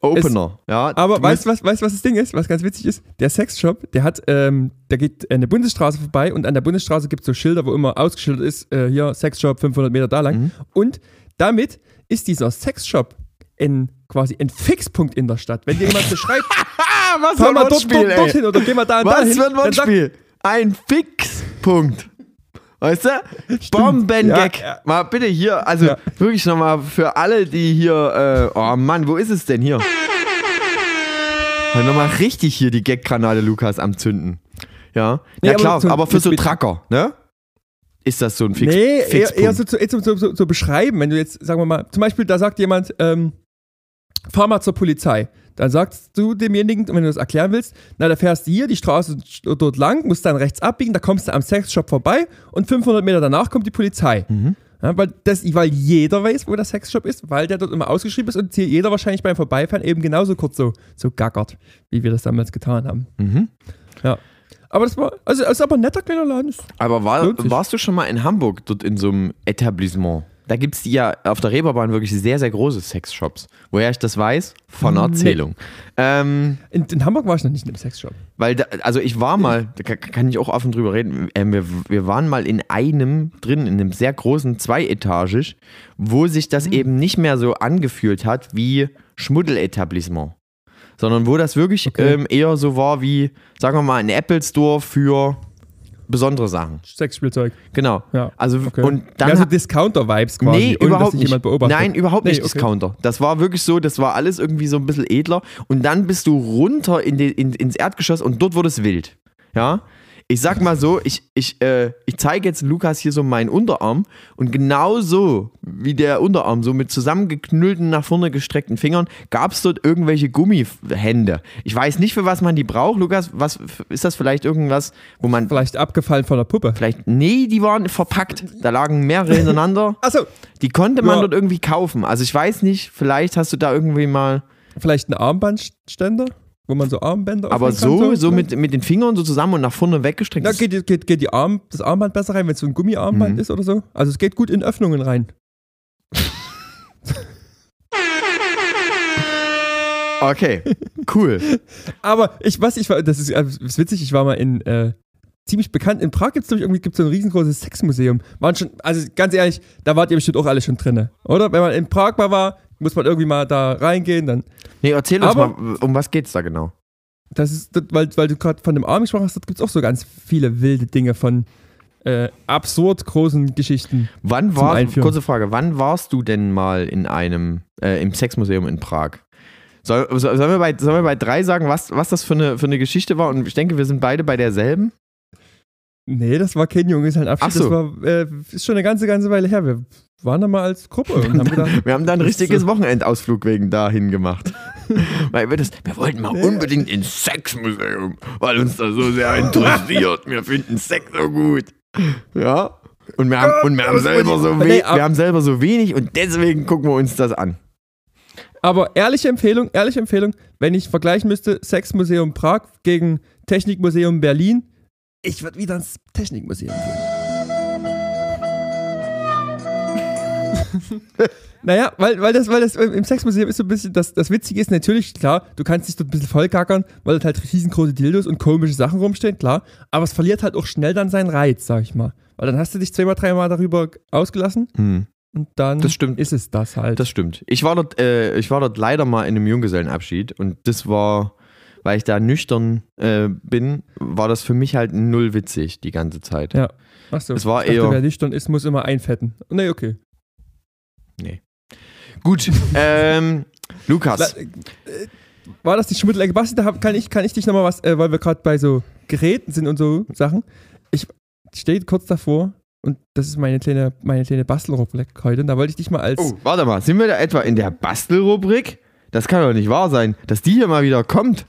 Opener. ja, Aber weißt du, was, weißt, was das Ding ist, was ganz witzig ist? Der Sexshop, der hat, ähm, der geht eine Bundesstraße vorbei und an der Bundesstraße gibt es so Schilder, wo immer ausgeschildert ist, äh, hier Sexshop 500 Meter da lang. Mhm. Und damit ist dieser Sexshop ein, quasi ein Fixpunkt in der Stadt. Wenn dir jemand beschreibt, [laughs] was fahr mal dort, dort, dorthin oder geh mal da und Was dahin, für ein Wortspiel. Ein Fixpunkt. Weißt du? Bombengag. Ja, ja. Mal bitte hier, also Ja. wirklich nochmal für alle, die hier, äh, oh Mann, wo ist es denn hier? Nochmal richtig hier die Gag-Granate Lukas am Zünden. Ja, Nee, ja aber klar, so- aber für so Tracker, ne? Ist das so ein Fix Nee, eher, Fixpunkt? eher so zu, eher so, so, so, so beschreiben, wenn du jetzt, sagen wir mal, zum Beispiel, da sagt jemand, ähm, fahr mal zur Polizei. Dann sagst du demjenigen, wenn du das erklären willst, na, da fährst du hier die Straße dort lang, musst dann rechts abbiegen, da kommst du am Sexshop vorbei und 500 Meter danach kommt die Polizei. Mhm. Ja, weil, das, weil jeder weiß, wo der Sexshop ist, weil der dort immer ausgeschrieben ist und hier jeder wahrscheinlich beim Vorbeifahren eben genauso kurz so, so gackert, wie wir das damals getan haben. Mhm. Ja. Aber das war, also, also aber ein netter kleiner Laden. Ist- Aber war, warst du schon mal in Hamburg, dort in so einem Etablissement? Da gibt es ja auf der Reeperbahn wirklich sehr, sehr große Sexshops. Woher ich das weiß? Von Nee. Erzählung. Ähm, In, in Hamburg war ich noch nicht in einem Sexshop. weil, da, also ich war mal, da ka- kann ich auch offen drüber reden, ähm, wir, wir waren mal in einem drin, in einem sehr großen, zweietagig, wo sich Mhm. das eben nicht mehr so angefühlt hat wie Schmuddeletablissement. Sondern wo das wirklich Okay. ähm, eher so war wie, sagen wir mal, ein Apple Store für besondere Sachen. Sexspielzeug. Genau. Ja. Also Okay. und dann ja, so hat- Discounter-Vibes quasi. nee, ohne, überhaupt nicht. Jemand beobachtet. Nein, überhaupt Nee, nicht okay. Discounter. Das war wirklich so, das war alles irgendwie so ein bisschen edler. Und dann bist du runter in die, in, ins Erdgeschoss und dort wurde es wild. Ja. Ich sag mal so, ich, ich, äh, ich zeige jetzt Lukas hier so meinen Unterarm und genau so wie der Unterarm, so mit zusammengeknüllten, nach vorne gestreckten Fingern, gab es dort irgendwelche Gummihände. Ich weiß nicht, für was man die braucht. Lukas, was ist das vielleicht irgendwas, wo man Vielleicht abgefallen von der Puppe. vielleicht, nee, die waren verpackt. Da lagen mehrere hintereinander. [laughs] Achso, Die konnte man Ja. dort irgendwie kaufen. Also ich weiß nicht, vielleicht hast du da irgendwie mal. vielleicht ein Armbandständer, wo man so Armbänder Aber öffnen kann, so, so mit, mit den Fingern so zusammen und nach vorne weggestreckt. Da geht, geht, geht die Arm, das Armband besser rein, wenn es so ein Gummiarmband Mhm. ist oder so. Also es geht gut in Öffnungen rein. [laughs] okay, cool. [laughs] Aber ich, was ich war, das ist, äh, das ist witzig, ich war mal in, äh, ziemlich bekannt, in Prag gibt es irgendwie gibt's so ein riesengroßes Sexmuseum. Waren schon, also ganz ehrlich, da wart ihr bestimmt auch alle schon drinne, oder? Wenn man in Prag mal war, muss man irgendwie mal da reingehen, dann, Nee, erzähl uns Aber- mal, um was geht's da genau? das ist, das, weil, weil du gerade von dem Arm gesprochen hast, dort gibt es auch so ganz viele wilde Dinge von äh, absurd großen Geschichten. Wann war, kurze Frage, wann warst du denn mal in einem, äh, im Sexmuseum in Prag? Soll, soll, sollen, wir bei, sollen wir bei drei sagen, was, was das für eine, für eine Geschichte war? Und ich denke, wir sind beide bei derselben. Nee, das war kein Junggesellenabschied, Ach so. das war, äh, ist schon eine ganze, ganze Weile her. Wir waren da mal als Gruppe und haben gedacht, [laughs] Wir haben da ein richtiges Wochenendausflug wegen dahin gemacht. [laughs] weil wir, das, wir wollten mal unbedingt ins Sexmuseum, weil uns das so sehr [laughs] interessiert. Wir finden Sex so gut. Ja. Und wir haben, und wir haben, selber, so we wir haben selber so wenig und deswegen gucken wir uns das an. Aber ehrliche Empfehlung, ehrliche Empfehlung, wenn ich vergleichen müsste, Sexmuseum Prag gegen Technikmuseum Berlin, ich würde wieder ins Technikmuseum gehen. [laughs] naja, weil, weil, das, weil das im Sexmuseum ist so ein bisschen, das, das Witzige ist natürlich, klar, du kannst dich dort ein bisschen vollgackern, weil dort halt riesengroße Dildos und komische Sachen rumstehen, klar, aber es verliert halt auch schnell dann seinen Reiz, sag ich mal. Weil dann hast du dich zweimal, dreimal darüber ausgelassen Hm, und dann Das stimmt. ist es das halt. das stimmt. Ich war, dort, äh, ich war dort leider mal in einem Junggesellenabschied und das war, weil ich da nüchtern äh, bin, war das für mich halt null witzig die ganze Zeit. Ja. Achso, Es war ich dachte, eher- wer nüchtern ist, muss immer einfetten. Nee, okay. Gut, [laughs] ähm, Lukas. Äh, War das die Schmuddelecke? Basti, da hab, kann, ich, kann ich dich nochmal was, äh, weil wir gerade bei so Geräten sind und so Sachen. Ich stehe kurz davor und das ist meine kleine, meine kleine Bastelrubrik heute. Und da wollte ich dich mal als. Oh, warte mal, sind wir da etwa in der Bastelrubrik? Das kann doch nicht wahr sein, dass die hier mal wieder kommt.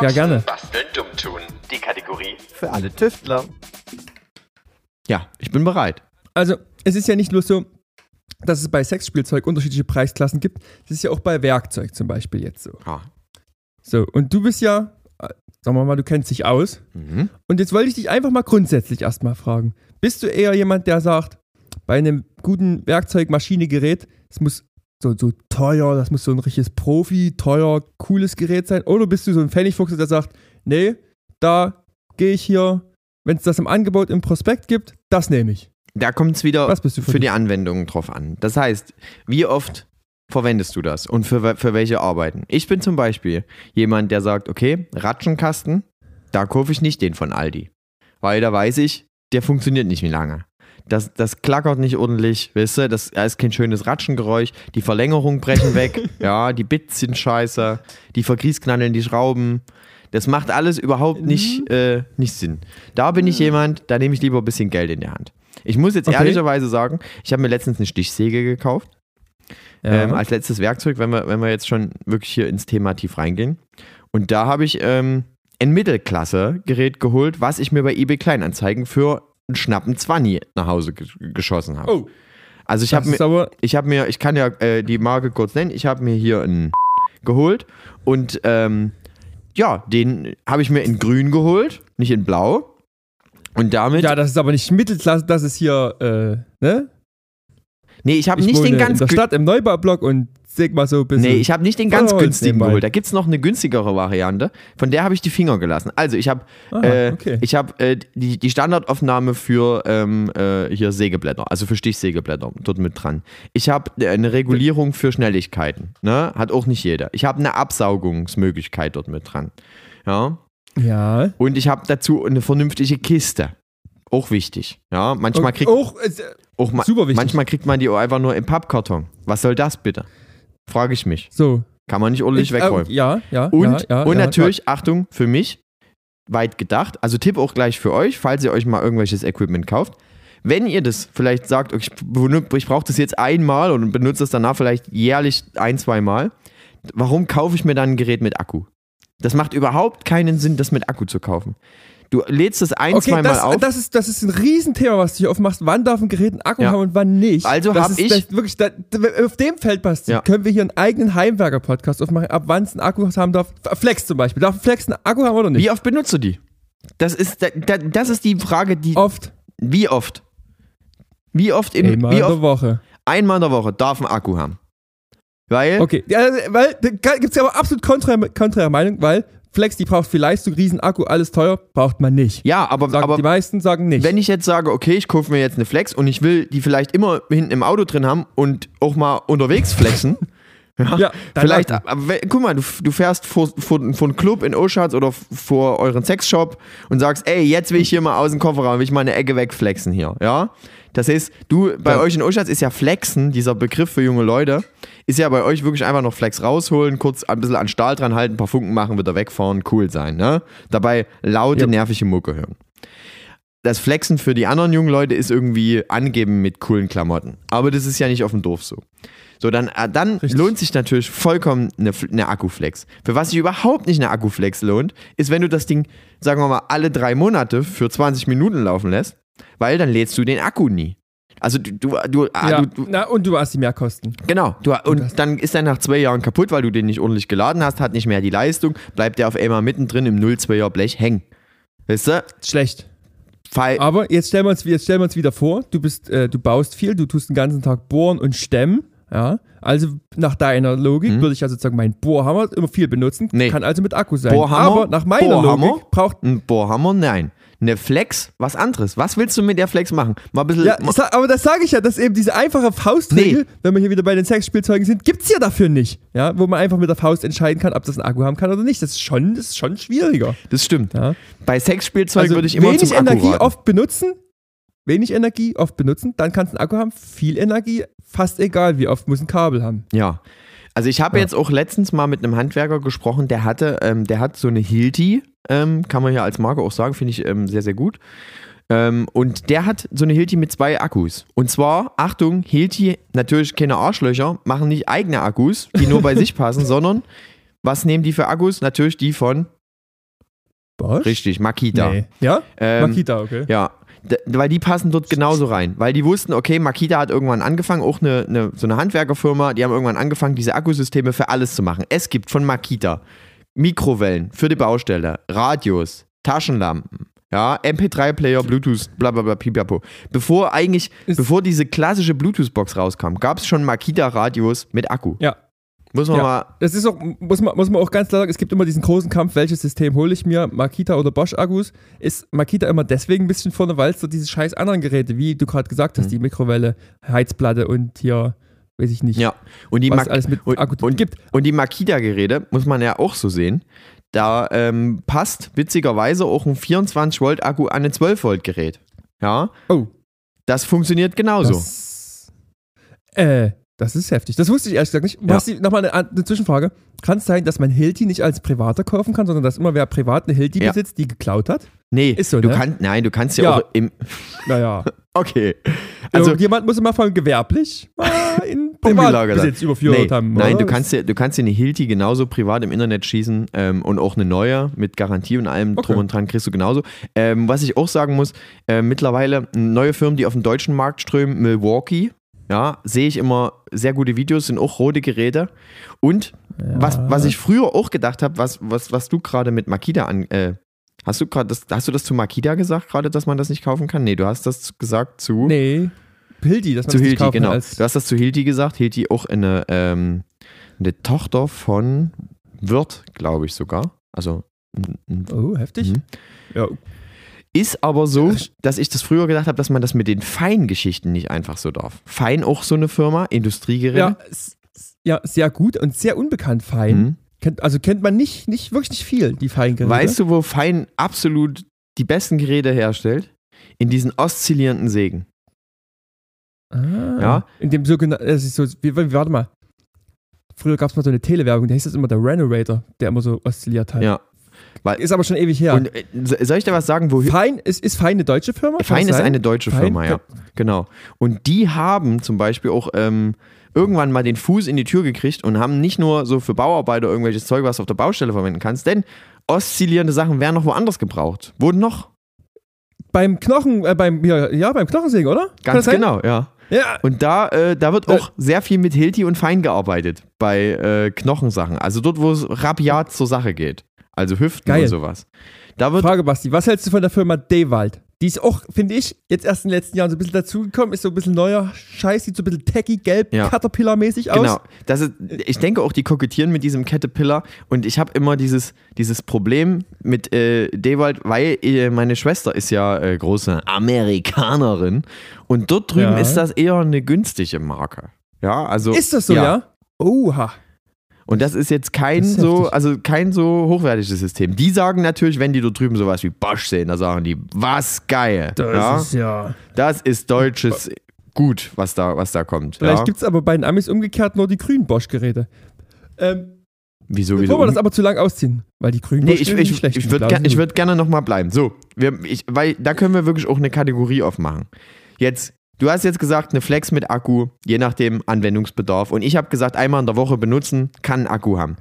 Ja, gerne. Basteln, dumm tun. Die Kategorie. Für alle Tüftler. Ja, ich bin bereit. Also, es ist ja nicht nur so, dass es bei Sexspielzeug unterschiedliche Preisklassen gibt. Es ist ja auch bei Werkzeug zum Beispiel jetzt so. Ah. So, und du bist ja, äh, sagen wir mal, du kennst dich aus. Mhm. Und jetzt wollte ich dich einfach mal grundsätzlich erstmal fragen. Bist du eher jemand, der sagt, bei einem guten Werkzeug, Maschine, Gerät, es muss so, so teuer, das muss so ein richtiges Profi, teuer, cooles Gerät sein? Oder bist du so ein Pfennigfuchs, der sagt, nee, da gehe ich hier, wenn es das im Angebot im Prospekt gibt, das nehme ich. Da kommt es wieder für, für die Anwendungen drauf an. Das heißt, wie oft verwendest du das und für, für welche Arbeiten? Ich bin zum Beispiel jemand, der sagt, okay, Ratschenkasten, da kaufe ich nicht den von Aldi. Weil da weiß ich, der funktioniert nicht wie lange. Das, das klackert nicht ordentlich, weißt du, das da ist kein schönes Ratschengeräusch, die Verlängerungen brechen weg, [laughs] ja, die Bits sind scheiße, die vergrießknallen die Schrauben. Das macht alles überhaupt nicht, äh, nicht Sinn. Da bin ich jemand, da nehme ich lieber ein bisschen Geld in die Hand. Ich muss jetzt Okay. ehrlicherweise sagen, ich habe mir letztens eine Stichsäge gekauft. Ja. Ähm, als letztes Werkzeug, wenn wir, wenn wir jetzt schon wirklich hier ins Thema tief reingehen. Und da habe ich ähm, ein Mittelklasse-Gerät geholt, was ich mir bei eBay Kleinanzeigen für einen schnappen 20 nach Hause ge geschossen habe. oh, also ich habe mir, ich habe mir, ich kann ja äh, die Marke kurz nennen, ich habe mir hier einen geholt und ähm, ja, den habe ich mir in grün geholt nicht in blau. Und damit, Ja, das ist aber nicht Mittelklasse, das ist hier, äh, ne? nee, ich habe Ich nicht den ganz in der Stadt im Neubaublock und säg mal so ein bisschen. Nee, ich habe nicht den ganz günstigen geholt. Da gibt es noch eine günstigere Variante. Von der habe ich die Finger gelassen. Also ich habe äh, okay. ich hab, äh, die, die Standardaufnahme für ähm, äh, hier Sägeblätter, also für Stichsägeblätter dort mit dran. Ich habe äh, eine Regulierung für Schnelligkeiten. Ne? Hat auch nicht jeder. Ich habe eine Absaugungsmöglichkeit dort mit dran. Ja. Ja. Und ich habe dazu eine vernünftige Kiste. Auch wichtig. Ja, manchmal kriegt auch, äh, auch ma super wichtig. manchmal kriegt man die auch einfach nur im Pappkarton. Was soll das bitte? Frage ich mich. so. Kann man nicht ordentlich Ich, wegräumen. Äh, ja, ja. Und, ja, ja, und ja, natürlich, Achtung, für mich, weit gedacht, also Tipp auch gleich für euch, falls ihr euch mal irgendwelches Equipment kauft. Wenn ihr das vielleicht sagt, ich, ich brauche das jetzt einmal und benutze es danach vielleicht jährlich ein, zwei Mal, warum kaufe ich mir dann ein Gerät mit Akku? Das macht überhaupt keinen Sinn, das mit Akku zu kaufen. Du lädst es ein, Okay, zwei Mal das, auf. das, ist, das ist ein Riesenthema, was du hier aufmachst. Wann darf ein Gerät einen Akku Ja. haben und wann nicht? Also das hab ist, ich- Das, wirklich, da, da- auf dem Feld, Basti, Ja. können wir hier einen eigenen Heimwerker-Podcast aufmachen, ab wann es einen Akku haben darf. Flex zum Beispiel. Darf Flex einen Akku haben oder nicht? Wie oft benutzt du die? Das ist, da, da, das ist die Frage, die. Oft. Wie oft? Wie oft in, Einmal wie in der oft, Woche. einmal in der Woche darf ein Akku haben? Weil, Okay, ja, weil da gibt es ja aber absolut konträre, konträre Meinung, weil Flex, die braucht viel Leistung, Riesen-Akku, alles teuer, braucht man nicht. ja, aber, Sagen aber die meisten sagen nicht. wenn ich jetzt sage, okay, ich kaufe mir jetzt eine Flex und ich will die vielleicht immer hinten im Auto drin haben und auch mal unterwegs flexen. [laughs] ja, ja, Vielleicht, aber, guck mal, du, du fährst vor, vor, vor einen Club in Oschatz oder vor euren Sexshop und sagst, ey, jetzt will ich hier mal aus dem Kofferraum, will ich mal eine Ecke wegflexen hier, ja? Das heißt, du, bei Ja. euch in Oschatz ist ja Flexen, dieser Begriff für junge Leute, ist ja bei euch wirklich einfach noch Flex rausholen, kurz ein bisschen an Stahl dran halten, ein paar Funken machen, wieder wegfahren, cool sein, ne? Dabei laute, Ja. nervige Mucke hören. Das Flexen für die anderen jungen Leute ist irgendwie angeben mit coolen Klamotten. Aber das ist ja nicht auf dem Dorf so. So, dann, äh, dann Richtig. lohnt sich natürlich vollkommen eine, eine Akkuflex. Für was sich überhaupt nicht eine Akkuflex lohnt, ist, wenn du das Ding, sagen wir mal, alle drei Monate für 20 Minuten laufen lässt, weil dann lädst du den Akku nie. Also du, du, du, ah, ja. du, du Na, und du hast die Mehrkosten. genau, du, und dann ist er nach zwei Jahren kaputt, weil du den nicht ordentlich geladen hast, hat nicht mehr die Leistung, bleibt der auf einmal mittendrin im 0,2er Blech hängen. Weißt du? Schlecht. Fall, Aber jetzt stellen wir uns, jetzt stellen wir uns wieder vor, du bist, äh, du baust viel, du tust den ganzen Tag bohren und stemmen. Ja, also nach deiner Logik Mhm. würde ich also sagen, mein Bohrhammer immer viel benutzen, Nee. kann also mit Akku sein. Bohrhammer, Aber nach meiner Bohrhammer, Logik braucht ein Bohrhammer, nein. Eine Flex, was anderes. Was willst du mit der Flex machen? Mal ein bisschen. ja, sag, aber das sage ich ja, dass eben diese einfache Faustregel, Nee. wenn wir hier wieder bei den Sexspielzeugen sind, gibt's ja dafür nicht. Ja, wo man einfach mit der Faust entscheiden kann, ob das einen Akku haben kann oder nicht. Das ist schon, das ist schon schwieriger. das stimmt. Ja. Bei Sexspielzeug Also würde ich immer wenig zum Akku Energie raten. oft benutzen, wenig Energie oft benutzen, dann kannst du einen Akku haben, viel Energie, fast egal, wie oft muss ein Kabel haben. Ja. Also ich habe Ja. jetzt auch letztens mal mit einem Handwerker gesprochen, der hatte, ähm, der hat so eine Hilti, ähm, kann man ja als Marke auch sagen, finde ich ähm, sehr, sehr gut. Ähm, und der hat so eine Hilti mit zwei Akkus. Und zwar, Achtung, Hilti, natürlich keine Arschlöcher, machen nicht eigene Akkus, die nur bei [laughs] sich passen, sondern was nehmen die für Akkus? Natürlich die von, Bosch? richtig, Makita. Nee. Ja? Ähm, Makita, okay. Ja, weil die passen dort genauso rein. Weil die wussten, okay, Makita hat irgendwann angefangen, auch eine, eine, so eine Handwerkerfirma, die haben irgendwann angefangen, diese Akkusysteme für alles zu machen. Es gibt von Makita Mikrowellen für die Baustelle, Radios, Taschenlampen, ja, MP3-Player, Bluetooth, bla bla bla, pipapo. Bevor eigentlich, bevor diese klassische Bluetooth-Box rauskam, gab es schon Makita-Radios mit Akku. Ja. Muss man Ja. mal, Das ist auch, muss man, muss man auch ganz klar sagen, es gibt immer diesen großen Kampf, welches System hole ich mir, Makita oder Bosch-Akkus. Ist Makita immer deswegen ein bisschen vorne, weil es so diese scheiß anderen Geräte, wie du gerade gesagt hast, Mhm. die Mikrowelle, Heizplatte und hier, weiß ich nicht, ja. Und die, was Mak alles mit und, Akku und, gibt. Und die Makita-Geräte, muss man ja auch so sehen, da ähm, passt witzigerweise auch ein 24-Volt-Akku an ein 12-Volt-Gerät. Ja, Oh, das funktioniert genauso. das, äh, das ist heftig. Das wusste ich ehrlich gesagt nicht. Ja. Nochmal eine, eine Zwischenfrage. Kann es sein, dass man Hilti nicht als Privater kaufen kann, sondern dass immer wer privat eine Hilti Ja. besitzt, die geklaut hat? nee, ist so, du ne? kannst, nein, du kannst ja, Ja. auch im, [laughs] Naja. [laughs] okay. Also, Irgendjemand muss immer von gewerblich in [laughs] Privatbesitz überführt nee, haben. nein, oder? du kannst, dir, du kannst dir eine Hilti genauso privat im Internet schießen ähm, und auch eine neue mit Garantie und allem Okay. drum und dran kriegst du genauso. Ähm, was ich auch sagen muss, äh, mittlerweile neue Firmen, die auf den deutschen Markt strömen, Milwaukee, ja, sehe ich immer sehr gute Videos, sind auch rote Geräte. Und was, was ich früher auch gedacht habe, was, was, was du gerade mit Makita an, äh, Hast du gerade das, hast du das zu Makita gesagt, gerade, dass man das nicht kaufen kann? Nee, du hast das gesagt zu, Nee. Hildi, das man zu das Hilti, genau. Du hast das zu Hilti gesagt. Hilti auch eine, ähm, eine Tochter von Wirt, glaube ich sogar. Also oh, heftig. Mhm. Ja, Ist aber so, dass ich das früher gedacht habe, dass man das mit den Feingeschichten nicht einfach so darf. Fein auch so eine Firma, Industriegeräte. ja, ja, sehr gut und sehr unbekannt fein. Mhm. Kennt, also kennt man nicht, nicht, wirklich nicht viel, die Feingeräte. Weißt du, wo Fein absolut die besten Geräte herstellt? In diesen oszillierenden Sägen. Ah, Ja. In dem sogenannten, so, warte mal. Früher gab es mal so eine Telewerbung, da hieß das immer der Renovator, der immer so oszilliert hat. Ja. Ist aber schon ewig her. Und äh, so- soll ich dir was sagen, wo Fein, ist, ist Fein eine deutsche Firma? Kann Fein ist eine deutsche Fein? Firma, ja. Genau. Und die haben zum Beispiel auch ähm, irgendwann mal den Fuß in die Tür gekriegt und haben nicht nur so für Bauarbeiter irgendwelches Zeug, was du auf der Baustelle verwenden kannst, denn oszillierende Sachen werden noch woanders gebraucht. Wurden noch? Beim Knochen, äh, beim, ja, ja, beim Knochensägen, oder? Ganz genau, ja. Ja. Und da, äh, da wird Äh. auch sehr viel mit Hilti und Fein gearbeitet bei äh, Knochensachen. Also dort, wo es rabiat zur Sache geht. Also Hüften Geil. und sowas. Da wird Frage, Basti, was hältst du von der Firma Dewald? Die ist auch, finde ich, jetzt erst in den letzten Jahren so ein bisschen dazugekommen, ist so ein bisschen neuer Scheiß, sieht so ein bisschen tacky, gelb, Ja. Caterpillar-mäßig aus. Genau. Das ist, ich denke auch, die kokettieren mit diesem Caterpillar und ich habe immer dieses, dieses Problem mit äh, Dewald, weil äh, meine Schwester ist ja äh, große Amerikanerin und dort drüben Ja. ist das eher eine günstige Marke. Ja, also. Ist das so, ja? Oha. Und das ist jetzt kein Das ist so, heftig. also kein so hochwertiges System. Die sagen natürlich, wenn die dort drüben sowas wie Bosch sehen, da sagen die, was geil. ja? ist ja. das ist deutsches Gut, was da, was da kommt. Vielleicht ja? gibt es aber bei den Amis umgekehrt nur die grünen Bosch-Geräte. Ähm, Wieso, bevor wieso? wir das aber zu lang ausziehen, weil die grünen Nee, ich, sind nicht ich, schlecht. ich würde ger würd gerne nochmal bleiben. So, wir, ich, weil da können wir wirklich auch eine Kategorie aufmachen. Jetzt, du hast jetzt gesagt, eine Flex mit Akku, je nachdem Anwendungsbedarf. Und ich habe gesagt, einmal in der Woche benutzen, kann einen Akku haben.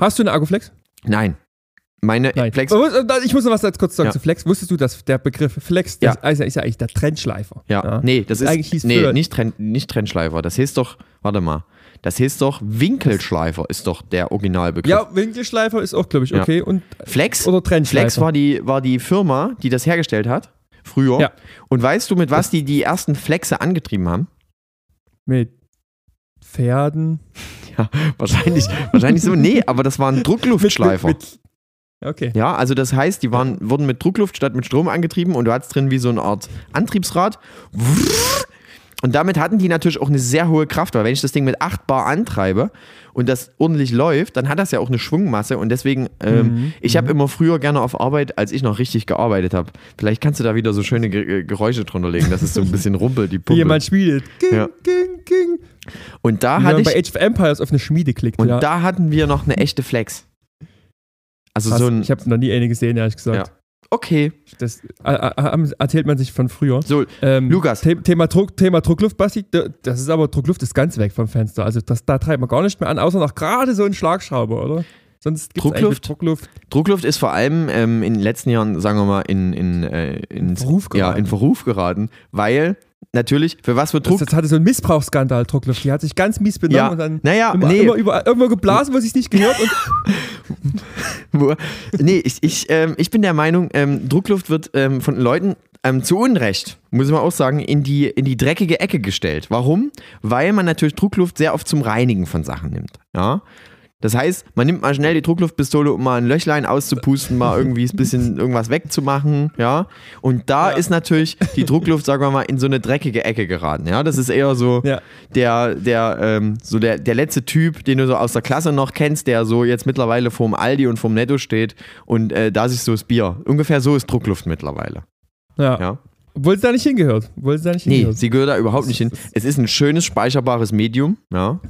Hast du eine Akkuflex? Nein. Meine Nein. Flex. Ich muss noch was jetzt kurz sagen Ja. zu Flex. Wusstest du, dass der Begriff Flex, Ja. das ist ja eigentlich der Trendschleifer. Ja, nee, das ist Eigentlich hieß nee, früher- nicht, Trend, nicht Trendschleifer. Das heißt doch, warte mal, das heißt doch Winkelschleifer ist doch der Originalbegriff. Ja, Winkelschleifer ist auch, glaube ich, Ja. okay. Und, Flex, oder Trendschleifer. Flex war die, war die Firma, die das hergestellt hat, früher. Ja. Und weißt du, mit was die die ersten Flexe angetrieben haben? mit Pferden. [laughs] Wahrscheinlich, wahrscheinlich so. Nee, aber das waren Druckluftschleifer. Mit, mit, okay. ja, also das heißt, die waren, wurden mit Druckluft statt mit Strom angetrieben und du hattest drin wie so eine Art Antriebsrad. Und damit hatten die natürlich auch eine sehr hohe Kraft, weil wenn ich das Ding mit 8 Bar antreibe und das ordentlich läuft, dann hat das ja auch eine Schwungmasse und deswegen, ähm, Mhm, ich habe immer früher gerne auf Arbeit, als ich noch richtig gearbeitet habe. Vielleicht kannst du da wieder so schöne Ge Geräusche drunter legen, dass es so ein bisschen rumpelt, die [laughs] Wie Pumpe. jemand schmiedet. Ging, Ja. ging, ging. Und da hatte ich, bei Age of Empires auf eine Schmiede klickt. und ja. da hatten wir noch eine echte Flex. Also Krass, so ein, ich habe noch nie eine gesehen, ehrlich gesagt. Okay, Das äh, äh, erzählt man sich von früher. so, Ähm, Lukas. The Thema, Druck, Thema Druckluft, Basti, das ist aber Druckluft ist ganz weg vom Fenster. Also das, da treibt man gar nicht mehr an, außer noch gerade so einen Schlagschrauber, oder? Sonst gibt es Druckluft? Druckluft. Druckluft ist vor allem ähm, in den letzten Jahren, sagen wir mal, in, in, äh, in, Verruf ja, geraten. in Verruf geraten, weil natürlich, für was wird Das, Druck? das hatte so einen Missbrauchsskandal, Druckluft. Die hat sich ganz mies benommen Ja, und dann naja, immer, nee. immer überall, irgendwo geblasen, wo sie es nicht gehört. Und [laughs] nee, ich, ich, ähm, ich bin der Meinung, ähm, Druckluft wird ähm, von Leuten ähm, zu Unrecht, muss man auch sagen, in die, in die dreckige Ecke gestellt. Warum? Weil man natürlich Druckluft sehr oft zum Reinigen von Sachen nimmt. Ja? Das heißt, man nimmt mal schnell die Druckluftpistole, um mal ein Löchlein auszupusten, mal [laughs] irgendwie ein bisschen irgendwas wegzumachen, ja. Und da Ja. ist natürlich die Druckluft, sagen wir mal, in so eine dreckige Ecke geraten, ja. Das ist eher so Ja. der, der, ähm, so der, der letzte Typ, den du so aus der Klasse noch kennst, der so jetzt mittlerweile vorm Aldi und vorm Netto steht und äh, da sich so das Bier. Ungefähr so ist Druckluft mittlerweile, ja. ja. Obwohl es da nicht hingehört. Obwohl es da nicht Nee, hingehört. sie gehört da überhaupt nicht hin. Es ist ein schönes, speicherbares Medium, ja.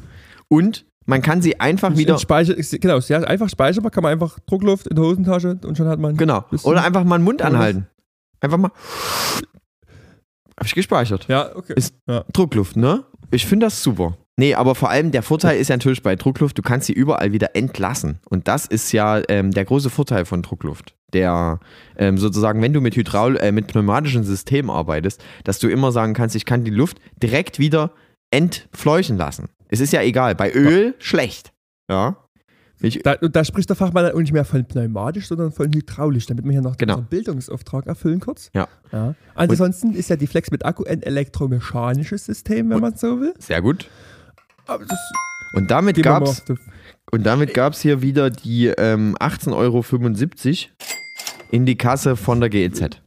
Und man kann sie einfach wieder. Speicher, genau, ja einfach speicherbar, kann man einfach Druckluft in der Hosentasche und schon hat man. Genau. Oder einfach mal den Mund anhalten. Einfach mal. Hab ich gespeichert. Ja, okay. Ist- ja. Druckluft, ne? Ich finde das super. Nee, aber vor allem der Vorteil ist ja natürlich bei Druckluft, du kannst sie überall wieder entlassen. Und das ist ja ähm, der große Vorteil von Druckluft. Der ähm, sozusagen, wenn du mit Hydraul, äh, mit pneumatischen Systemen arbeitest, dass du immer sagen kannst, ich kann die Luft direkt wieder entfleuchen lassen. Es ist ja egal. Bei Öl schlecht. Ja. Ich, Da, und da spricht der Fachmann dann auch nicht mehr von pneumatisch, sondern von hydraulisch, damit wir hier noch Genau. Bildungsauftrag erfüllen kurz. Ja. ja. Ansonsten ist ja die Flex mit Akku ein elektromechanisches System, wenn man so will. sehr gut. Aber das Und damit gab's auf die- Und damit gab es hier wieder die ähm, 18,75 Euro in die Kasse von der GEZ.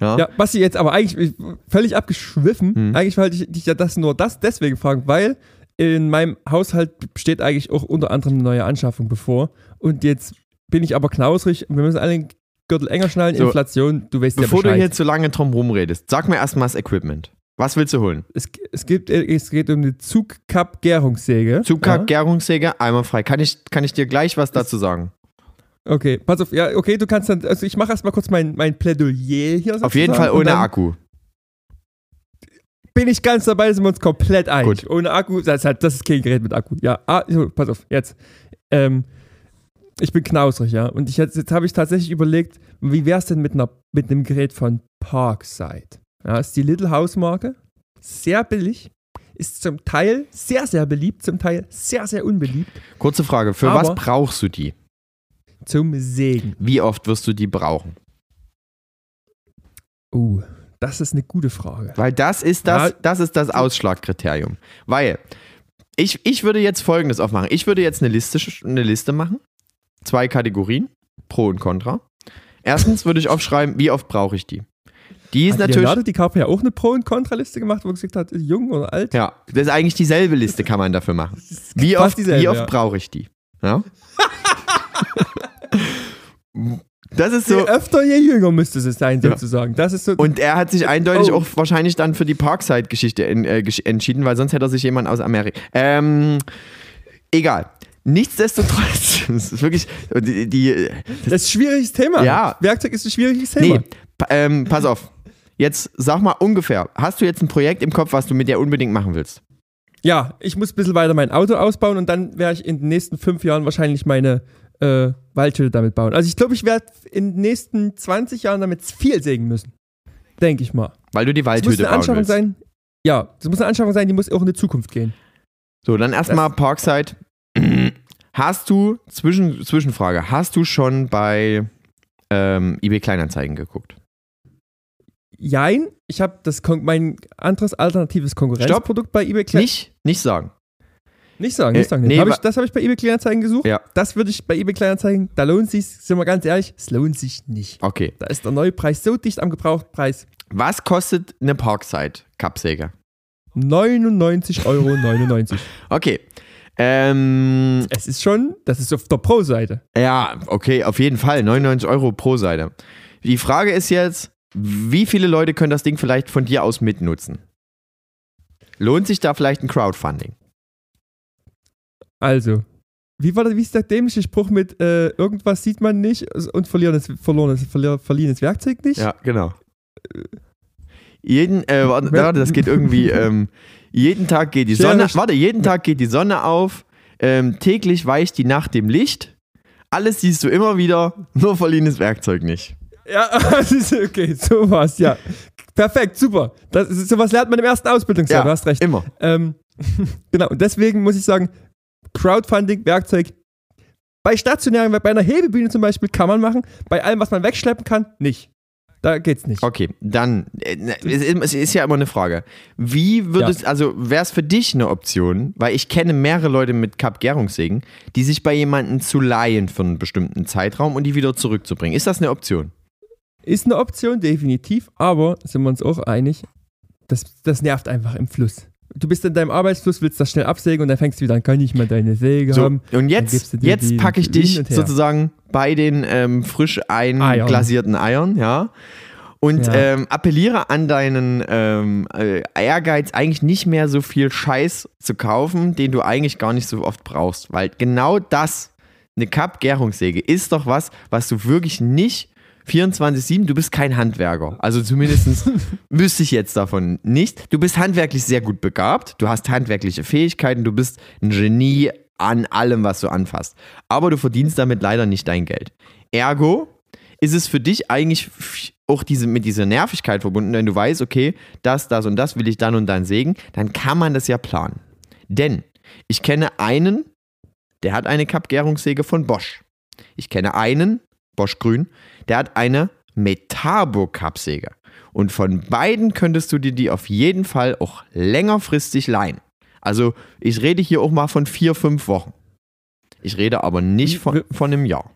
Ja, Ja, was ich jetzt aber eigentlich völlig abgeschwiffen, Hm. eigentlich wollte ich dich ja das nur das deswegen fragen, weil in meinem Haushalt steht eigentlich auch unter anderem eine neue Anschaffung bevor. Und jetzt bin ich aber knausrig und wir müssen alle den Gürtel enger schnallen, So. Inflation, du weißt Bevor ja du hier zu lange drum rumredest, sag mir erstmal das Equipment. Was willst du holen? es, es, gibt, es geht um eine Zugkap-Gärungssäge. Zucker, Ja. Einmal frei. Kann ich, kann ich dir gleich was dazu sagen? Okay, pass auf, ja, okay, du kannst dann, also ich mache erstmal kurz mein, mein Plädoyer hier. Auf jeden Fall ohne Akku. Bin ich ganz dabei, sind wir uns komplett einig. Gut. Ohne Akku, das ist, halt, das ist kein Gerät mit Akku. Ja, ah, pass auf, jetzt. Ähm, ich bin knausrig, ja. Und ich, jetzt, jetzt habe ich tatsächlich überlegt, wie wäre es denn mit, einer, mit einem Gerät von Parkside? Ja, ist die Little House Marke. Sehr billig. Ist zum Teil sehr, sehr beliebt, zum Teil sehr, sehr unbeliebt. Kurze Frage, für Aber- was brauchst du die? Zum Sägen. Wie oft wirst du die brauchen? Uh, das ist eine gute Frage. Weil das ist das, das, ist das Ausschlagkriterium. Weil ich, ich würde jetzt folgendes aufmachen. Ich würde jetzt eine Liste, eine Liste machen. Zwei Kategorien, Pro und Contra. Erstens würde ich aufschreiben, wie oft brauche ich die. Die ist Hat natürlich. Leonardo DiCaprio ja auch eine Pro- und Kontraliste gemacht, wo gesagt hat, jung oder alt. Ja, das ist eigentlich dieselbe Liste, kann man dafür machen. Wie oft, dieselbe, wie oft ja. brauche ich die? Ja? [laughs] [laughs] das ist Je so. öfter, je jünger müsste es sein, Ja. sozusagen. Das ist so. Und er hat sich eindeutig Oh. auch wahrscheinlich dann für die Parkside-Geschichte äh, entschieden, weil sonst hätte er sich jemand aus Amerika. Ähm, egal. Nichtsdestotrotz, [laughs] das ist wirklich die, die das ist ein schwieriges Thema. Ja. Werkzeug ist ein schwieriges Thema. nee, ähm, pass auf. Jetzt sag mal ungefähr, hast du jetzt ein Projekt im Kopf, was du mit der unbedingt machen willst? Ja, ich muss ein bisschen weiter mein Auto ausbauen und dann werde ich in den nächsten fünf Jahren wahrscheinlich meine äh, Waldhütte damit bauen. Also ich glaube, ich werde in den nächsten 20 Jahren damit viel sägen müssen. Denke ich mal. Weil du die Waldhütte eine bauen Anschaffung willst. sein. Ja, es muss eine Anschaffung sein, die muss auch in die Zukunft gehen. So, dann erstmal Parkside. [clears throat] Hast du, Zwischen, Zwischenfrage, hast du schon bei ähm, eBay Kleinanzeigen geguckt? Jein, ich habe das mein anderes alternatives Konkurrenzprodukt bei eBay Kleinanzeigen. Nicht, nicht sagen. Nicht sagen, Äh, nicht sagen. nee, hab ich, das habe ich bei eBay Kleinanzeigen gesucht. Ja. Das würde ich bei eBay Kleinanzeigen, da lohnt sich, sind wir ganz ehrlich, es lohnt sich nicht. Okay. Da ist der neue Preis so dicht am Gebrauchtpreis. Was kostet eine Parkside-Kappsäge? 99,99 Euro. [laughs] Okay. Ähm, es ist schon, das ist auf der Pro-Seite. ja, okay, auf jeden Fall. 99 Euro pro Seite. Die Frage ist jetzt, wie viele Leute können das Ding vielleicht von dir aus mitnutzen? Lohnt sich da vielleicht ein Crowdfunding? Also, wie war das, wie ist der dämliche Spruch mit äh, irgendwas sieht man nicht und verlierenes, verlorenes, verlier, verlierenes Werkzeug nicht? Ja, genau. Jeden, äh, warte, warte, das geht irgendwie, [laughs] ähm, jeden Tag geht die Sonne, warte, jeden Tag geht die Sonne auf, ähm, täglich weicht die Nacht dem Licht, alles siehst du immer wieder, nur verliehenes Werkzeug nicht. Ja, [laughs] okay, sowas, ja. Perfekt, super. Das ist, sowas lernt man im ersten Ausbildungsjahr, Ja, du hast recht. Immer. Ähm, [laughs] genau, und deswegen muss ich sagen, Crowdfunding, Werkzeug, bei stationären, bei einer Hebebühne zum Beispiel kann man machen, bei allem, was man wegschleppen kann, nicht. Da geht's nicht. Okay, dann, äh, ne, es ist, ja immer eine Frage. Wie würdest, also wäre es für dich eine Option, weil ich kenne mehrere Leute mit Cup-Gärungssägen, die sich bei jemandem zu leihen für einen bestimmten Zeitraum und die wieder zurückzubringen. Ist das eine Option? Ist eine Option, definitiv, aber sind wir uns auch einig, das, das nervt einfach im Fluss. Du bist in deinem Arbeitsfluss, willst das schnell absägen und dann fängst du wieder an, kann ich mal deine Säge So, haben. und jetzt, jetzt packe ich dich sozusagen bei den ähm, frisch einglasierten Eiern, ja. Und Ja. Ähm, appelliere an deinen ähm, äh, Ehrgeiz, eigentlich nicht mehr so viel Scheiß zu kaufen, den du eigentlich gar nicht so oft brauchst. Weil genau das, eine Cup-Gärungssäge, ist doch was, was du wirklich nicht 24-7, du bist kein Handwerker. Also zumindest [laughs] wüsste ich jetzt davon nicht. Du bist handwerklich sehr gut begabt, du hast handwerkliche Fähigkeiten, du bist ein Genie an allem, was du anfasst. Aber du verdienst damit leider nicht dein Geld. Ergo ist es für dich eigentlich auch diese, mit dieser Nervigkeit verbunden, wenn du weißt, okay, das, das und das will ich dann und dann sägen, dann kann man das ja planen. Denn ich kenne einen, der hat eine Kappgärungssäge von Bosch. Ich kenne einen, Bosch Grün, der hat eine Metabo-Kappsäge. Und von beiden könntest du dir die auf jeden Fall auch längerfristig leihen. Also ich rede hier auch mal von vier, fünf Wochen. Ich rede aber nicht von, von einem Jahr.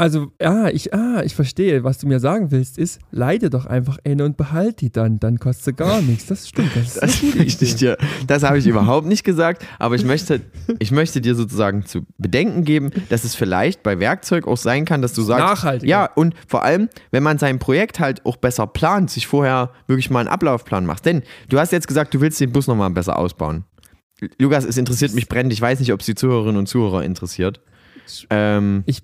Also, ja, ich, ah, ich verstehe. Was du mir sagen willst, ist, leide doch einfach eine und behalt die dann. Dann kostet sie gar nichts. Das stimmt. Das, [laughs] ist Das, Idee. dir, das habe ich überhaupt nicht gesagt, aber ich möchte, ich möchte dir sozusagen zu bedenken geben, dass es vielleicht bei Werkzeug auch sein kann, dass du sagst, Nachhaltiger. ja, und vor allem, wenn man sein Projekt halt auch besser plant, sich vorher wirklich mal einen Ablaufplan macht. Denn du hast jetzt gesagt, du willst den Bus nochmal besser ausbauen. Lukas, es interessiert mich brennend. Ich weiß nicht, ob es die Zuhörerinnen und Zuhörer interessiert. Ähm, Ich,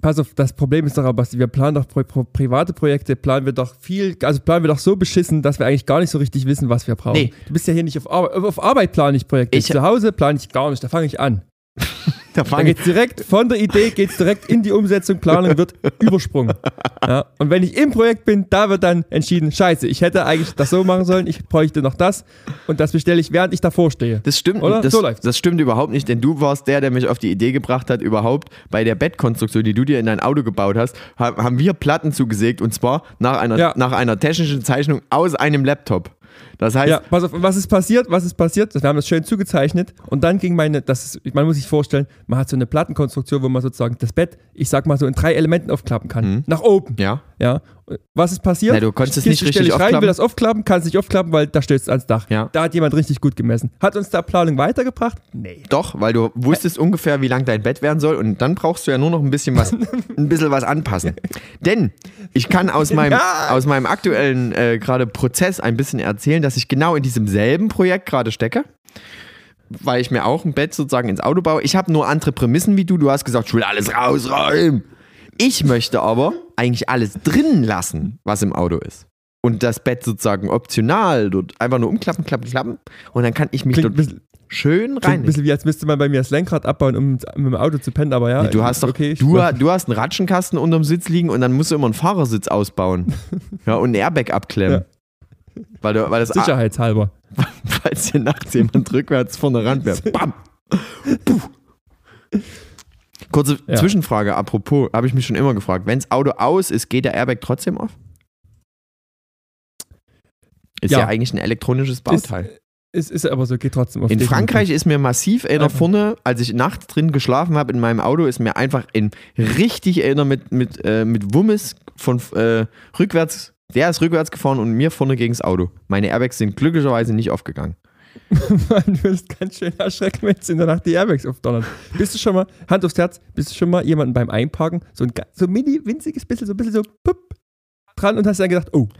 pass auf, das Problem ist doch aber, Basti, wir planen doch pro, pro, private Projekte, planen wir doch viel, also planen wir doch so beschissen, dass wir eigentlich gar nicht so richtig wissen, was wir brauchen. Nee. Du bist ja hier nicht auf Arbeit, auf Arbeit plane ich Projekte. Ich- Zu Hause plane ich gar nicht, da fange ich an. [laughs] da Da geht's direkt von der Idee, geht's direkt in die Umsetzung, Planung wird übersprungen. Ja, und wenn ich im Projekt bin, da wird dann entschieden, scheiße, ich hätte eigentlich das so machen sollen, ich bräuchte noch das und das bestelle ich, während ich davor stehe. Das stimmt, Oder? Das, So läuft's. das stimmt überhaupt nicht, denn du warst der, der mich auf die Idee gebracht hat, überhaupt bei der Bettkonstruktion, die du dir in dein Auto gebaut hast, ha- haben wir Platten zugesägt und zwar nach einer, Ja. nach einer technischen Zeichnung aus einem Laptop. Das heißt, Ja, pass auf, was ist passiert? Was ist passiert? Wir haben das schön zugezeichnet und dann ging meine, das ist, man muss sich vorstellen, man hat so eine Plattenkonstruktion, wo man sozusagen das Bett, ich sag mal so in drei Elementen aufklappen kann. Nach oben. ja, Ja. Was ist passiert? Na, du konntest es nicht richtig ich rein, aufklappen. will das aufklappen, kann es nicht aufklappen, weil da stößt es ans Dach. Ja. Da hat jemand richtig gut gemessen. Hat uns da Planung weitergebracht? Nee. doch, weil du wusstest ungefähr, wie lang dein Bett werden soll und dann brauchst du ja nur noch ein bisschen was, [laughs] ein bisschen was anpassen. Denn ich kann aus [laughs] meinem, Ja. aus meinem aktuellen äh, gerade Prozess ein bisschen erzählen, dass ich genau in diesem selben Projekt gerade stecke. weil ich mir auch ein Bett sozusagen ins Auto baue. Ich habe nur andere Prämissen wie du. Du hast gesagt, ich will alles rausräumen. Ich möchte aber eigentlich alles drin lassen, was im Auto ist. Und das Bett sozusagen optional dort einfach nur umklappen, klappen, klappen. Und dann kann ich mich Klingt dort bisschen, schön klingt ein rein. bisschen wie, als müsste man bei mir das Lenkrad abbauen, um mit dem Auto zu pennen, aber ja. Du hast doch, okay, du, du hast einen Ratschenkasten unterm Sitz liegen und dann musst du immer einen Fahrersitz ausbauen. [laughs] ja, und ein Airbag abklemmen. Weil, du, weil das Sicherheitshalber. [laughs] falls dir nachts jemand [laughs] rückwärts vorne ran wäre. Bam! Puh. Kurze Ja. Zwischenfrage, apropos, habe ich mich schon immer gefragt. Wenn das Auto aus ist, geht der Airbag trotzdem auf? Ist ja, Ja. eigentlich ein elektronisches Bauteil. Ist, ist aber so, geht trotzdem auf in. Frankreich ist mir massiv einer vorne, als ich nachts drin geschlafen habe in meinem Auto, ist mir einfach ein richtig einer mit, mit, äh, mit Wummes von äh, rückwärts, der ist rückwärts gefahren und mir vorne gegen das Auto. Meine Airbags sind glücklicherweise nicht aufgegangen. [laughs] Man wirst ganz schön erschrecken, wenn es in der Nacht die Airbags aufdonnern. Bist du schon mal, Hand aufs Herz, bist du schon mal jemanden beim Einparken, so ein so mini, winziges bisschen, so ein bisschen so pup, dran und hast dann gedacht, oh, und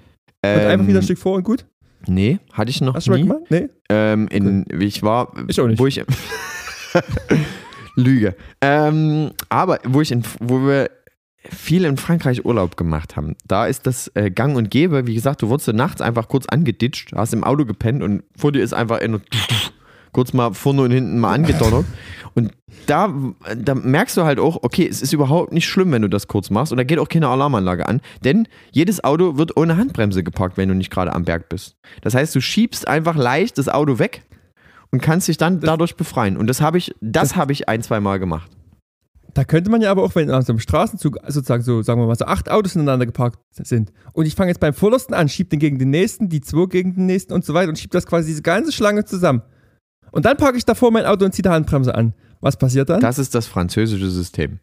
einfach wieder ein Stück vor und gut? Nee, hatte ich noch Hast du schon mal Ähm, nie. gemacht? Nee? Ähm, in, Ich war, Ich auch nicht. wo ich [laughs] Lüge. Ähm, aber wo ich in, wo wir viel in Frankreich Urlaub gemacht haben, da ist das äh, Gang und Gäbe. Wie gesagt, du wurdest nachts einfach kurz angeditscht, hast im Auto gepennt und vor dir ist einfach einer kurz mal vorne und hinten mal angedonnert. [laughs] Und da, da merkst du halt auch, okay, es ist überhaupt nicht schlimm, wenn du das kurz machst. Und da geht auch keine Alarmanlage an. Denn jedes Auto wird ohne Handbremse geparkt, wenn du nicht gerade am Berg bist. Das heißt, du schiebst einfach leicht das Auto weg und kannst dich dann dadurch befreien. Und das habe ich, das habe ich ein, zwei Mal gemacht. Da könnte man ja aber auch, wenn an so einem Straßenzug sozusagen so, sagen wir mal, so acht Autos ineinander geparkt sind und ich fange jetzt beim vordersten an, schieb den gegen den nächsten, die zwei gegen den nächsten und so weiter und schieb das quasi diese ganze Schlange zusammen. Und dann parke ich davor mein Auto und ziehe die Handbremse an. Was passiert dann? Das ist das französische System.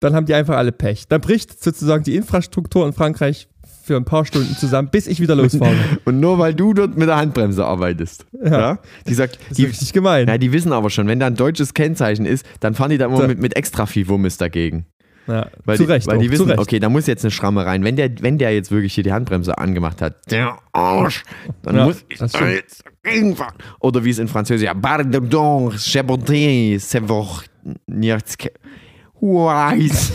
dann haben die einfach alle Pech. Dann bricht sozusagen die Infrastruktur in Frankreich für ein paar Stunden zusammen, bis ich wieder losfahre. [laughs] Und nur weil du dort mit der Handbremse arbeitest. Ja. Die sagt, Das ist die, richtig gemein. ja, die wissen aber schon, wenn da ein deutsches Kennzeichen ist, dann fahren die da immer So. mit, mit extra viel Wummis dagegen. Ja, Weil zu die, Recht. Weil die auch, wissen, zu Recht. okay, da muss jetzt eine Schramme rein. Wenn der, wenn der jetzt wirklich hier die Handbremse angemacht hat, der Arsch, dann Ja, muss ich da jetzt dagegen fahren. Oder wie es in Französisch, pardon, bordé, c'est ke- Weiß.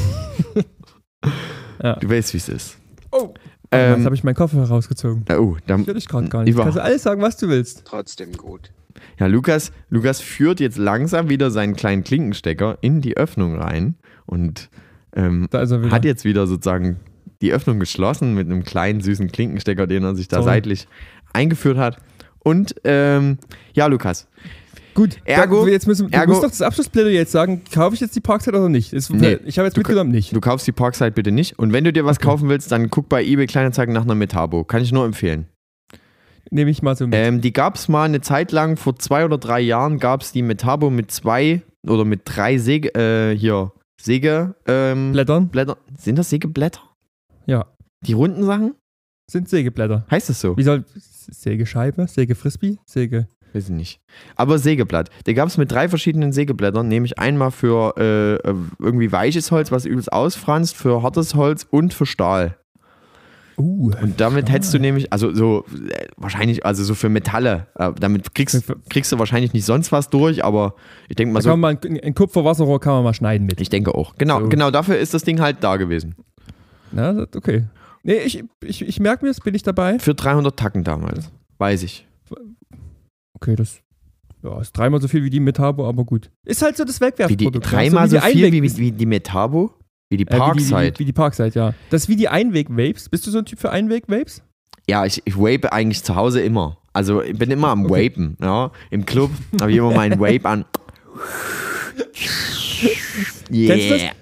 Ja. Du weißt, wie es ist. Oh, jetzt Ähm, habe ich meinen Koffer rausgezogen. oh, da, Will ich gerade gar nicht. Über- Kannst du alles sagen, was du willst. Trotzdem gut. Ja, Lukas, Lukas führt jetzt langsam wieder seinen kleinen Klinkenstecker in die Öffnung rein und ähm, Da ist er wieder. hat jetzt wieder sozusagen die Öffnung geschlossen mit einem kleinen süßen Klinkenstecker, den er sich da Sorry. seitlich eingeführt hat. Und ähm, ja, Lukas, Gut, Ergo- jetzt müssen, du ergo- musst doch das Abschlussplädoyer jetzt sagen, kaufe ich jetzt die Parkzeit oder nicht? Ist, Nee. Ich habe jetzt Du mitgenommen, nicht. Du kaufst die Parkside bitte nicht. Und wenn du dir was kaufen willst, dann guck bei eBay Kleinanzeigen nach einer Metabo. Kann ich nur empfehlen. Nehme ich mal so mit. Ähm, die gab es mal eine Zeit lang, vor zwei oder drei Jahren gab es die Metabo mit zwei oder mit drei Säge, äh, hier, Säge, ähm, Blättern? Blätter. Sind das Sägeblätter? Ja. Die runden Sachen? Sind Sägeblätter. Heißt das so? Wie soll. Sägescheibe? Sägefrisbee? Säge. Weiß ich nicht. Aber Sägeblatt. Da gab es mit drei verschiedenen Sägeblättern, nämlich einmal für äh, äh, irgendwie weiches Holz, was übelst ausfranst, für hartes Holz und für Stahl. Uh. Und damit hättest du nämlich, also so äh, wahrscheinlich, also so für Metalle, äh, damit kriegst, kriegst du wahrscheinlich nicht sonst was durch, aber ich denke mal Da so, kann man ein, ein Kupferwasserrohr kann man mal schneiden mit. ich denke auch. Genau, So. genau dafür ist das Ding halt da gewesen. Na, okay. Nee, ich, ich, ich merke mir das, bin ich dabei. Für 300 Tacken damals. Weiß ich. Okay, das ja, ist dreimal so viel wie die Metabo, aber gut. Ist halt so das Wie Wegwerfprodukt. die, ne? dreimal so die viel wie, wie, die Metabo? Wie die äh, wie die, Parkside? wie, wie die Parkside, ja. Das ist wie die Einweg-Vapes. Bist du so ein Typ für Einweg-Vapes? Ja, ich, ich vape eigentlich zu Hause immer. Also ich bin immer am Okay. Vapen. Ja. Im Club habe ich immer meinen [laughs] Vape an. Yeah. Kennst du das?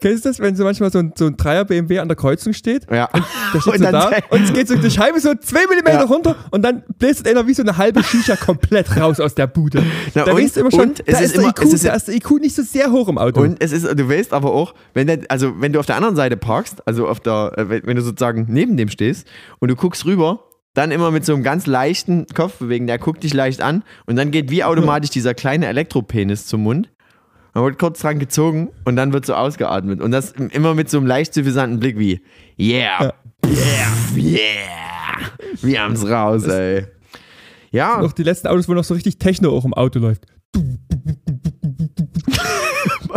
Kennst du das, wenn so manchmal so ein, so ein Dreier BMW an der Kreuzung steht? Ja. Der steht Und so da und es geht so die Scheibe so zwei Millimeter Ja. runter und dann bläst einer wie so eine halbe Shisha komplett raus aus der Bude. Na, da und- weißt du immer schon, und da es ist, immer- IQ, ist- da ist der IQ nicht so sehr hoch im Auto. Und es ist, du weißt aber auch, wenn der, also wenn du auf der anderen Seite parkst, also auf der, äh, wenn du sozusagen neben dem stehst und du guckst rüber, dann immer mit so einem ganz leichten Kopfbewegen, der guckt dich leicht an und dann geht wie automatisch dieser kleine Elektropenis zum Mund. Man wird kurz dran gezogen und dann wird so ausgeatmet. Und das immer mit so einem leicht suffisanten Blick wie, yeah, yeah, yeah. Wir haben's raus, ey. Ja, Noch die letzten Autos, wo noch so richtig Techno auch im Auto läuft. [laughs]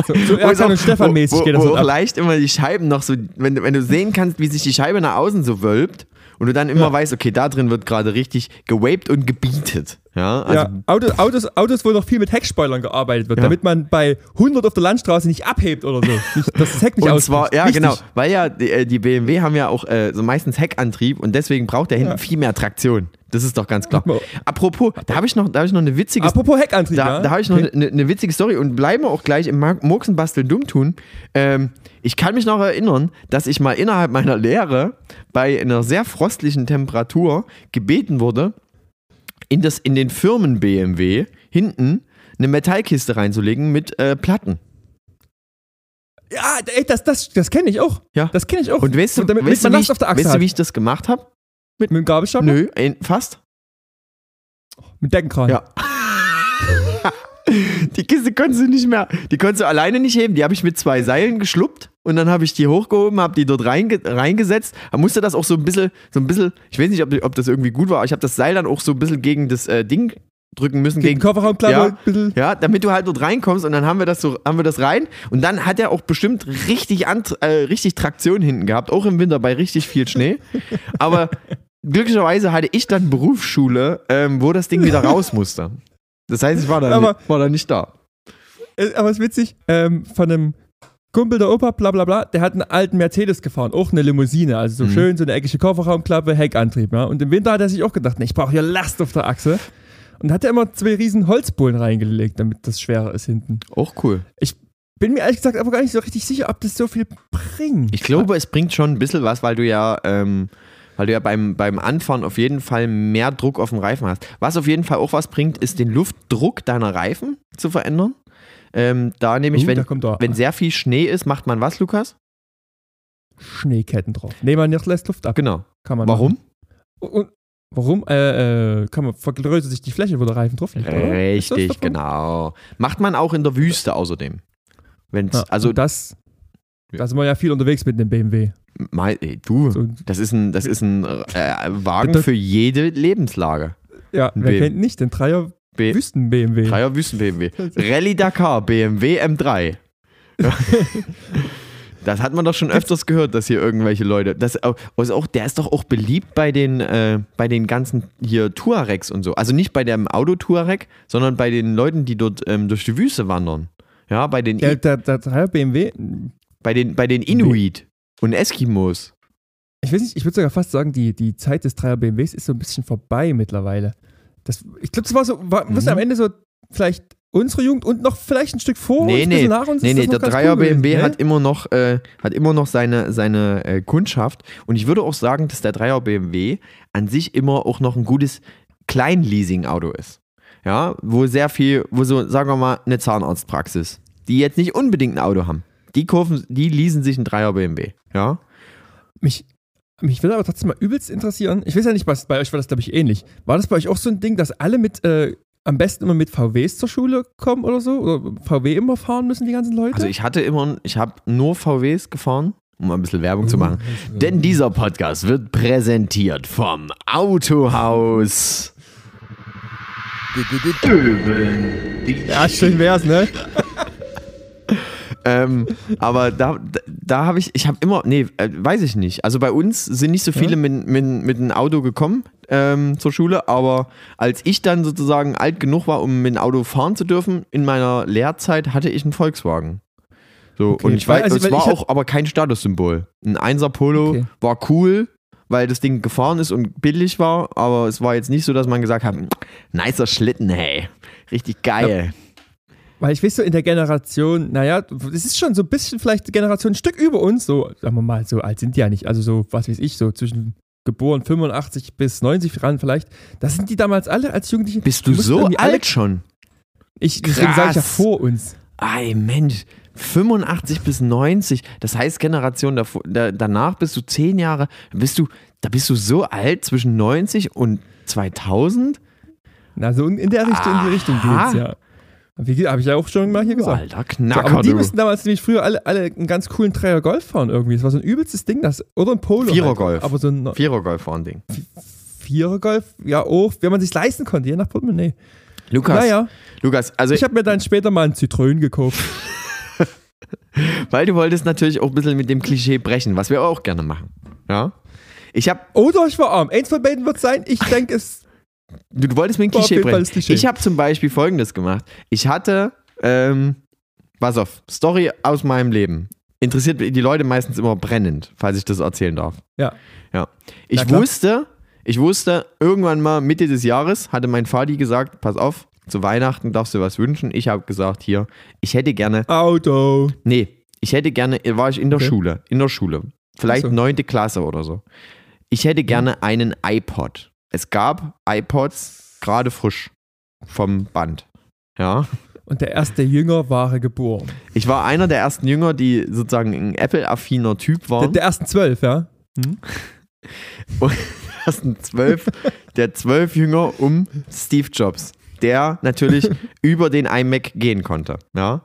so, so Wo Erkan und Stefan-mäßig wo, geht wo, das wo so auch ab. leicht immer die Scheiben noch so, wenn, wenn du sehen kannst, wie sich die Scheibe nach außen so wölbt und du dann immer weißt, okay, da drin wird gerade richtig gewaped und gebietet. Ja, also ja, Auto, Autos, Autos, wo noch viel mit Heckspoilern gearbeitet wird, Ja. damit man bei 100 auf der Landstraße nicht abhebt oder so. Nicht, dass das Heck nicht [laughs] und ausbricht. zwar, ja Wichtig. genau, weil ja die, äh, die BMW haben ja auch äh, so meistens Heckantrieb und deswegen braucht der hinten Ja. viel mehr Traktion. Das ist doch ganz klar. Apropos, da habe ich noch, da habe ich noch eine witzige Apropos Heckantrieb, Da, ja. da habe ich noch Okay. eine, eine witzige Story und bleiben wir auch gleich im Murksenbasteln dumm tun. Ähm, ich kann mich noch erinnern, dass ich mal innerhalb meiner Lehre bei einer sehr frostlichen Temperatur gebeten wurde, in, das, in den Firmen BMW hinten eine Metallkiste reinzulegen mit äh, Platten. Ja, ey, das, das, das kenne ich auch. Ja. Das kenne ich auch. Und weißt du, damit, weißt, du, wie ich, auf der Achse weißt du, hat. wie ich das gemacht habe? Mit, mit dem Gabelstapler? Nö, ein, fast. Mit Deckenkran. Ja. [laughs] Die Kiste konntest du nicht mehr, die konntest du alleine nicht heben. Die habe ich mit zwei Seilen geschluppt und dann habe ich die hochgehoben, habe die dort reinge reingesetzt. Da musste das auch so ein bisschen, so ein bisschen, ich weiß nicht, ob, ob das irgendwie gut war, aber ich habe das Seil dann auch so ein bisschen gegen das äh, Ding drücken müssen. Gegen Gegen, Kofferraumklappe. Ja. ja, damit du halt dort reinkommst und dann haben wir das so, haben wir das rein und dann hat er auch bestimmt richtig, Ant äh, richtig Traktion hinten gehabt, auch im Winter bei richtig viel Schnee. Aber glücklicherweise hatte ich dann Berufsschule, ähm, wo das Ding wieder [laughs] raus musste. Das heißt, ich war da, Aber- war da nicht da. Äh, Aber es ist witzig, ähm, von einem Kumpel der Opa, bla bla bla, der hat einen alten Mercedes gefahren, auch eine Limousine, also so Mhm. schön, so eine eckige Kofferraumklappe, Heckantrieb. Ja? Und im Winter hat er sich auch gedacht, nee, ich brauche hier Last auf der Achse. Und hat er immer zwei riesen Holzbohlen reingelegt, damit das schwerer ist hinten. Auch cool. Bin mir ehrlich gesagt aber gar nicht so richtig sicher, ob das so viel bringt. Ich glaube, es bringt schon ein bisschen was, weil du ja, ähm, weil du ja beim, beim Anfahren auf jeden Fall mehr Druck auf dem Reifen hast. Was auf jeden Fall auch was bringt, ist den Luftdruck deiner Reifen zu verändern. Ähm, da nämlich, Uh, wenn, da wenn sehr viel Schnee ist, macht man was, Lukas? Schneeketten drauf. Nee, man nicht lässt Luft ab. Genau. Kann man Warum? Und, warum? Äh, äh, kann man vergrößert sich die Fläche, wo der Reifen drauf liegt. oder? Richtig, genau. Macht man auch in der Wüste außerdem. Wenn's, Ja, also, das, da sind wir ja viel unterwegs mit dem BMW. Mal, ey, du, So, das ist ein, das ist ein äh, Wagen Das- für jede Lebenslage. ja, Ein wer BMW. kennt nicht den Dreier B Wüsten BMW. Dreier Wüsten-BMW. Rallye Dakar, BMW M3. [laughs] Das hat man doch schon öfters gehört, dass hier irgendwelche Leute. Das also auch, der ist doch auch beliebt bei den, äh, bei den ganzen hier Tuaregs und so. Also nicht bei dem Auto-Tuareg, sondern bei den Leuten, die dort ähm, durch die Wüste wandern. Ja, bei den, Der, der, der Dreier BMW, bei den, bei den Inuit und Eskimos. ich weiß nicht, ich würde sogar fast sagen, die, die Zeit des Dreier BMWs ist so ein bisschen vorbei mittlerweile. Das, ich glaube, das war so, war, was Mhm. am Ende so vielleicht unsere Jugend und noch vielleicht ein Stück vor Nee, uns, nee. nach uns. Nee, nee, der noch ganz 3er cool BMW ne? hat immer noch, äh, hat immer noch seine, seine äh, Kundschaft. Und ich würde auch sagen, dass der 3er BMW an sich immer auch noch ein gutes Kleinleasing-Auto ist. Ja, wo sehr viel, wo so, sagen wir mal, eine Zahnarztpraxis, die jetzt nicht unbedingt ein Auto haben, die kaufen, die leasen sich einen 3er BMW. Ja. Mich, mich würde aber trotzdem mal übelst interessieren. Ich weiß ja nicht, was bei euch war das, glaube ich, ähnlich. War das bei euch auch so ein Ding, dass alle mit, äh, am besten immer mit VWs zur Schule kommen oder so? Oder VW immer fahren müssen, die ganzen Leute? Also ich hatte immer, ich habe nur VWs gefahren, um ein bisschen Werbung zu machen. Denn dieser Podcast wird präsentiert vom Autohaus. ja, schön wär's, ne? Ähm, aber da, da, habe ich, ich habe immer, nee, äh, weiß ich nicht. Also bei uns sind nicht so viele mit, mit, mit einem Auto gekommen ähm, zur Schule, aber als ich dann sozusagen alt genug war, um mit dem Auto fahren zu dürfen, in meiner Lehrzeit hatte ich einen Volkswagen. So, Okay, und ich weiß, also, es war auch aber kein Statussymbol. Ein 1er Polo Okay. war cool, weil das Ding gefahren ist und billig war, aber es war jetzt nicht so, dass man gesagt hat, nicer Schlitten, hey, richtig geil. Weil ich weiß so in der Generation, naja, es ist schon so ein bisschen vielleicht die Generation ein Stück über uns, so, sagen wir mal, so alt sind die ja nicht, also so, was weiß ich, so zwischen geboren 85 bis 90 ran vielleicht, da sind die damals alle als Jugendliche. Bist du so alt alle- schon? Ich, deswegen sage ich ja vor uns. Ei, Mensch, 85 bis 90, das heißt Generation davor, da, danach bist du 10 Jahre, bist du, da bist du so alt, zwischen 90 und 2000? Na, so in der Richtung, in die Richtung geht's, ja. Wie habe ich ja auch schon mal hier gesagt. Alter So, Knacker, aber die du. mussten damals nämlich früher alle, alle einen ganz coolen Dreier Golf fahren irgendwie. Das war so ein übelstes Ding, das, oder ein Polo. Vierer halt. Golf. Aber so ein Vierer Golf-Ding. Vierer Golf, ja auch, wenn man sich leisten konnte, je nach Portemonnaie. Lukas, Naja, Lukas, also ich habe mir dann später mal einen Citroën gekauft. [laughs] [laughs] weil du wolltest natürlich auch ein bisschen mit dem Klischee brechen, was wir auch gerne machen. Ja? Ich habe, Oder ich war arm. Eins von beiden wird sein. Ich denke es. Du, wolltest War auf Klischee das Klischee. Ich habe zum Beispiel folgendes gemacht. Ich hatte, ähm, pass auf, Story aus meinem Leben. Interessiert die Leute meistens immer brennend, falls ich das erzählen darf. Ja. Ja. Ich wusste, ich wusste, irgendwann mal Mitte des Jahres hatte mein Vati gesagt, pass auf, zu Weihnachten darfst du was wünschen. Ich habe gesagt, hier, ich hätte gerne, Auto. nee, ich hätte gerne, war ich in der Okay. Schule, in der Schule, vielleicht Ach so. neunte Klasse oder so. Ich hätte gerne einen iPod. Es gab iPods gerade frisch vom Band. Ja. Und der erste Jünger war geboren. Ich war einer der ersten Jünger, die sozusagen ein Apple-affiner Typ Der, waren. der ersten zwölf, ja. [laughs] ersten zwölf, der zwölf Jünger um Steve Jobs, der natürlich [laughs] über den iMac gehen konnte. Ja?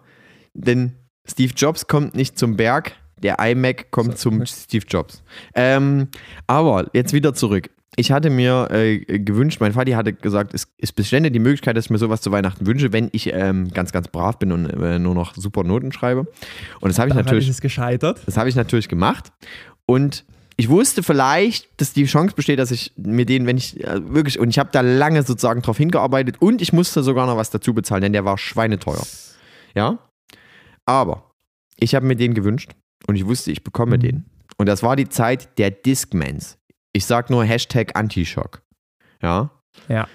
Denn Steve Jobs kommt nicht zum Berg, der iMac kommt zum Steve Jobs. Ähm, aber jetzt wieder zurück. Ich hatte mir äh, gewünscht, mein Vati hatte gesagt, es, es bestände die Möglichkeit, dass ich mir sowas zu Weihnachten wünsche, wenn ich ähm, ganz, ganz brav bin und äh, nur noch super Noten schreibe. Und das habe ich Daran natürlich ist es gescheitert. das habe ich natürlich gemacht. Und ich wusste vielleicht, dass die Chance besteht, dass ich mir den, wenn ich äh, wirklich, und ich habe da lange sozusagen drauf hingearbeitet und ich musste sogar noch was dazu bezahlen, denn der war schweineteuer. Ja? Aber ich habe mir den gewünscht und ich wusste, ich bekomme Mhm. den. Und das war die Zeit der Discmans. Ich sag nur Hashtag Antischock. Ja? Ja.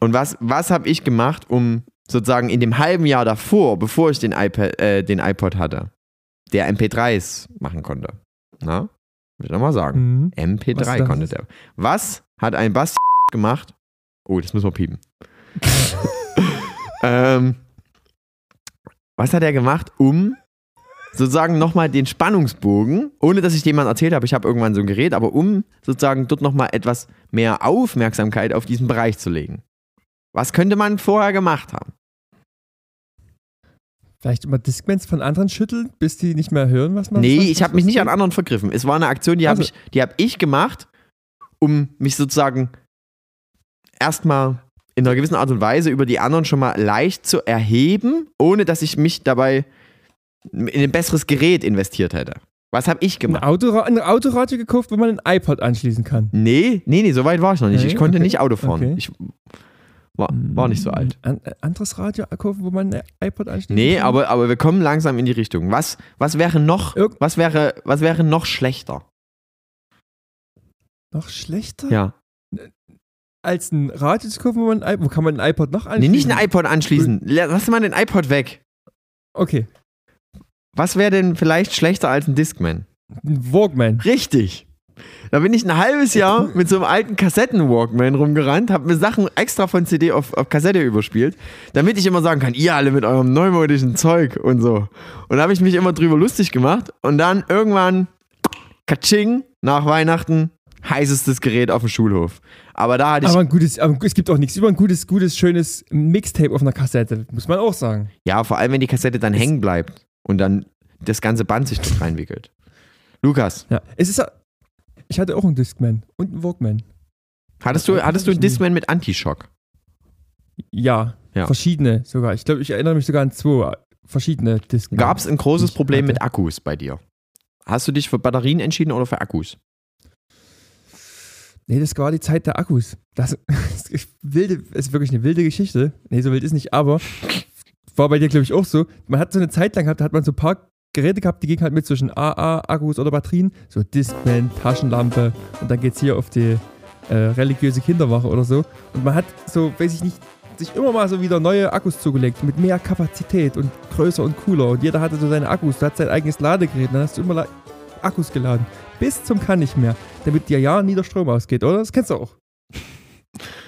Und was, was habe ich gemacht, um sozusagen in dem halben Jahr davor, bevor ich den, iPad, äh, den iPod hatte, der MP3s machen konnte? Na? Will ich nochmal sagen. Mhm. Was MP3 das konnte der. Was hat ein Basti [laughs] gemacht? Oh, das müssen wir piepen. [laughs] [laughs] ähm, was hat er gemacht, um sozusagen nochmal den Spannungsbogen, ohne dass ich jemand erzählt habe, ich habe irgendwann so ein Gerät, aber um sozusagen dort nochmal etwas mehr Aufmerksamkeit auf diesen Bereich zu legen. Was könnte man vorher gemacht haben? Vielleicht immer Discmans von anderen schütteln, bis die nicht mehr hören, was man Nee, was- ich habe mich nicht an anderen vergriffen. Es war eine Aktion, die habe Also- ich, die hab ich gemacht, um mich sozusagen erstmal in einer gewissen Art und Weise über die anderen schon mal leicht zu erheben, ohne dass ich mich dabei in ein besseres Gerät investiert hätte. Was habe ich Ein, gemacht? Autora ein Autoradio gekauft, wo man ein iPod anschließen kann. Nee, nee, nee, so weit war ich noch nicht. Nee, Ich konnte okay. nicht Auto fahren. Okay. Ich war, war nicht so alt. Ein ein anderes Radio kaufen, wo man ein iPod anschließen Nee, kann? aber, aber wir kommen langsam in die Richtung. Was, was wäre noch, Irg- was wäre, was wäre noch schlechter? Noch schlechter? Ja. als ein Radio zu kaufen, wo, man ein, I- wo kann man ein iPod noch Nee, anschließen? nicht ein iPod anschließen. Lass mal den iPod weg. Okay, Was wäre denn vielleicht schlechter als ein Discman? ein Walkman. Richtig. Da bin ich ein halbes Jahr [laughs] mit so einem alten Kassetten-Walkman rumgerannt, habe mir Sachen extra von CD auf, auf Kassette überspielt, damit ich immer sagen kann, ihr alle mit eurem neumodischen Zeug und so. Und da habe ich mich immer drüber lustig gemacht und dann irgendwann, katsching, nach Weihnachten, heißestes Gerät auf dem Schulhof. Aber da hatte ich, Aber ein gutes, aber es gibt auch nichts über ein gutes, gutes, schönes Mixtape auf einer Kassette, muss man auch sagen. ja, vor allem wenn die Kassette dann hängen bleibt und dann das ganze Band sich dort reinwickelt. Lukas, Ja, es ist. Ich hatte auch einen Discman und einen Walkman. hattest du, hattest du einen Discman mit Antischock? Ja, Ja. verschiedene sogar. Ich glaube, ich erinnere mich sogar an zwei verschiedene Discman. Gab es ein großes Problem hatte- mit Akkus bei dir? Hast du dich für Batterien entschieden oder für Akkus? Nee, das war die Zeit der Akkus. Das [laughs] ist, wilde, ist wirklich eine wilde Geschichte. Nee, so wild ist nicht, aber war bei dir, glaube ich, auch so. Man hat so eine Zeit lang gehabt, da hat man so ein paar Geräte gehabt, die gingen halt mit zwischen AA-Akkus oder Batterien. So Discman, Taschenlampe und dann geht's hier auf die äh, religiöse Kinderwache oder so. Und man hat so, weiß ich nicht, sich immer mal so wieder neue Akkus zugelegt mit mehr Kapazität und größer und cooler. Und jeder hatte so seine Akkus. Du hattest sein eigenes Ladegerät. Dann hast du immer La Akkus geladen. Bis zum kann nicht mehr. Damit dir ja nie der Strom ausgeht, oder? Das kennst du auch. [laughs]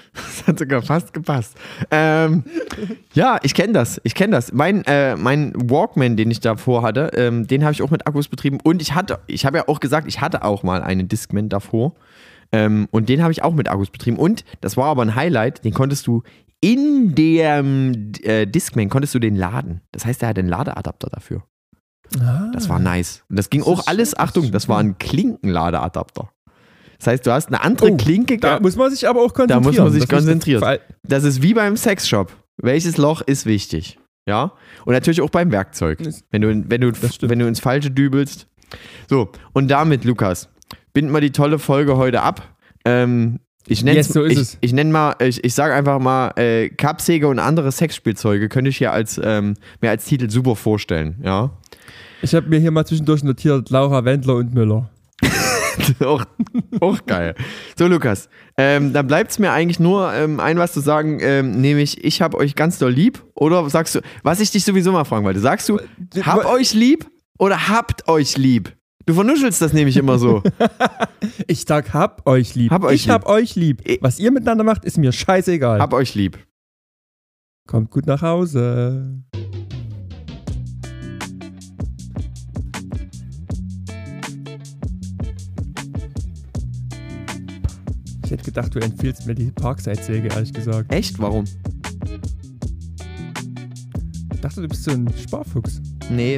Das hat sogar fast gepasst. Ähm, ja, ich kenne das. Ich kenne das. Mein, äh, mein Walkman, den ich davor hatte, ähm, den habe ich auch mit Akkus betrieben. Und ich hatte, ich habe ja auch gesagt, ich hatte auch mal einen Discman davor. Ähm, und den habe ich auch mit Akkus betrieben. Und das war aber ein Highlight, den konntest du in dem äh, Discman konntest du den laden. Das heißt, er hat einen Ladeadapter dafür. Das war nice. Und das ging Ah. Das auch alles, das Achtung, das war ein Klinkenladeadapter. Das heißt, du hast eine andere Oh, Klinke Da muss man sich aber auch konzentrieren. muss man sich Das konzentrieren. Weil- Das ist wie beim Sexshop. Welches Loch ist wichtig? Ja? Und natürlich auch beim Werkzeug. Wenn du, wenn du, wenn du ins Falsche dübelst. So, und damit, Lukas, binden wir die tolle Folge heute ab. Ähm, ich nenne Yes, so ist ich, es. ich nenn mal, ich, ich sage einfach mal, äh, Kappsäge und andere Sexspielzeuge könnte ich hier als, ähm, mir als Titel super vorstellen. Ja? Ich habe mir hier mal zwischendurch notiert, Laura Wendler und Müller. [laughs] [laughs] auch, auch geil. So, Lukas, ähm, dann bleibt es mir eigentlich nur ähm, ein was zu sagen, ähm, nämlich ich habe euch ganz doll lieb. Oder sagst du, was ich dich sowieso mal fragen wollte, sagst du, hab euch lieb oder habt euch lieb? Du vernuschelst das nämlich immer so. [laughs] Ich sag, hab euch lieb. Hab euch ich hab euch lieb. Was ihr miteinander macht, ist mir scheißegal. hab euch lieb. Kommt gut nach Hause. Ich hätte gedacht, du empfiehlst mir die Parkside-Säge, ehrlich gesagt. Echt? Warum? Ich dachte, du bist so ein Sparfuchs. Nee,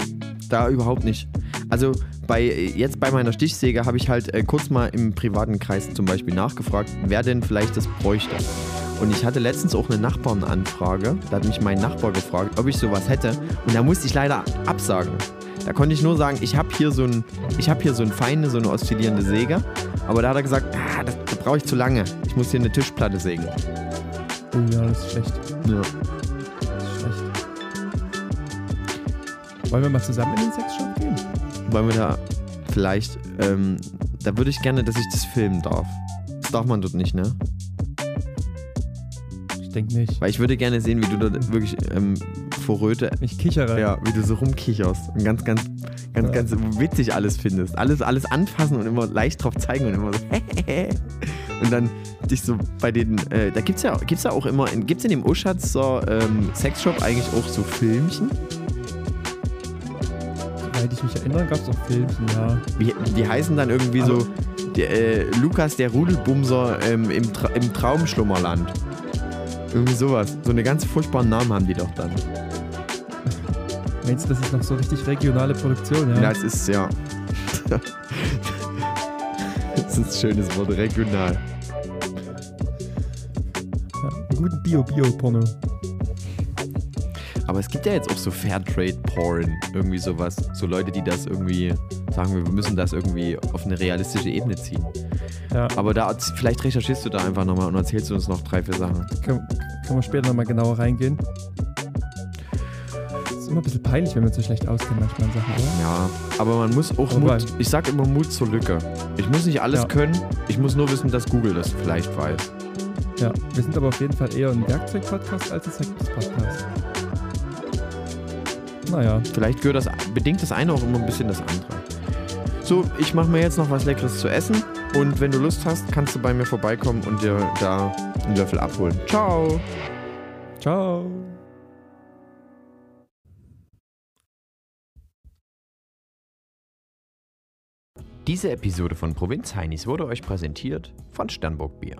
da überhaupt nicht. Also bei jetzt bei meiner Stichsäge habe ich halt äh, kurz mal im privaten Kreis zum Beispiel nachgefragt, wer denn vielleicht das bräuchte. Und ich hatte letztens auch eine Nachbarnanfrage. Da hat mich mein Nachbar gefragt, ob ich sowas hätte. Und da musste ich leider absagen. Da konnte ich nur sagen, ich habe hier so ein, ich habe hier so ein feine, so eine oszillierende Säge. Aber da hat er gesagt, ah, das, brauche ich zu lange. Ich muss hier eine Tischplatte sägen. Oh ja, das ist schlecht. Ja. Das ist schlecht. Wollen wir mal zusammen in den Sexshop gehen? Wollen wir da vielleicht, ähm, da würde ich gerne, dass ich das filmen darf. Das darf man dort nicht, ne? Ich denke nicht. Weil ich würde gerne sehen, wie du dort wirklich ähm, vor Röte, Ich kichere. ja, wie du so rumkicherst und ganz, ganz, ganz, Ja. ganz witzig alles findest. Alles, alles anfassen und immer leicht drauf zeigen und immer so [laughs] und dann dich so bei den, äh, da gibt's ja, gibt's ja auch immer, gibt's in dem Oschatzer ähm, Sexshop eigentlich auch so Filmchen? Soweit ich mich erinnere, gab es auch Filmchen, ja. Wie, die heißen dann irgendwie so der, äh, Lukas der Rudelbumser ähm, im, Tra im Traumschlummerland. Irgendwie sowas. So eine ganz furchtbaren Namen haben die doch dann. Meinst du, das ist noch so richtig regionale Produktion, ja? Ja, es ist ja. [laughs] das ist ein schönes Wort, regional. ja einen guten Bio-Bio-Porno. Aber es gibt ja jetzt auch so Fairtrade-Porn, irgendwie sowas. So Leute, die das irgendwie sagen, wir müssen das irgendwie auf eine realistische Ebene ziehen. Ja, Aber da vielleicht recherchierst du da einfach nochmal und erzählst du uns noch drei, vier Sachen. können, können wir später nochmal genauer reingehen. Ist immer ein bisschen peinlich, wenn man so schlecht auskennt manchmal Sachen, oder? Ja, aber man muss auch Wobei- Mut, ich sag immer Mut zur Lücke. Ich muss nicht alles Ja. können, ich muss nur wissen, dass Google das vielleicht weiß. Ja, wir sind aber auf jeden Fall eher ein Werkzeug-Podcast als ein Sex-Podcast. Naja, Vielleicht gehört das, bedingt das eine auch immer ein bisschen das andere. So, ich mache mir jetzt noch was Leckeres zu essen und wenn du Lust hast, kannst du bei mir vorbeikommen und dir da einen Löffel abholen. Ciao! ciao. Diese Episode von Provinz Heinis wurde euch präsentiert von Sternburg Bier.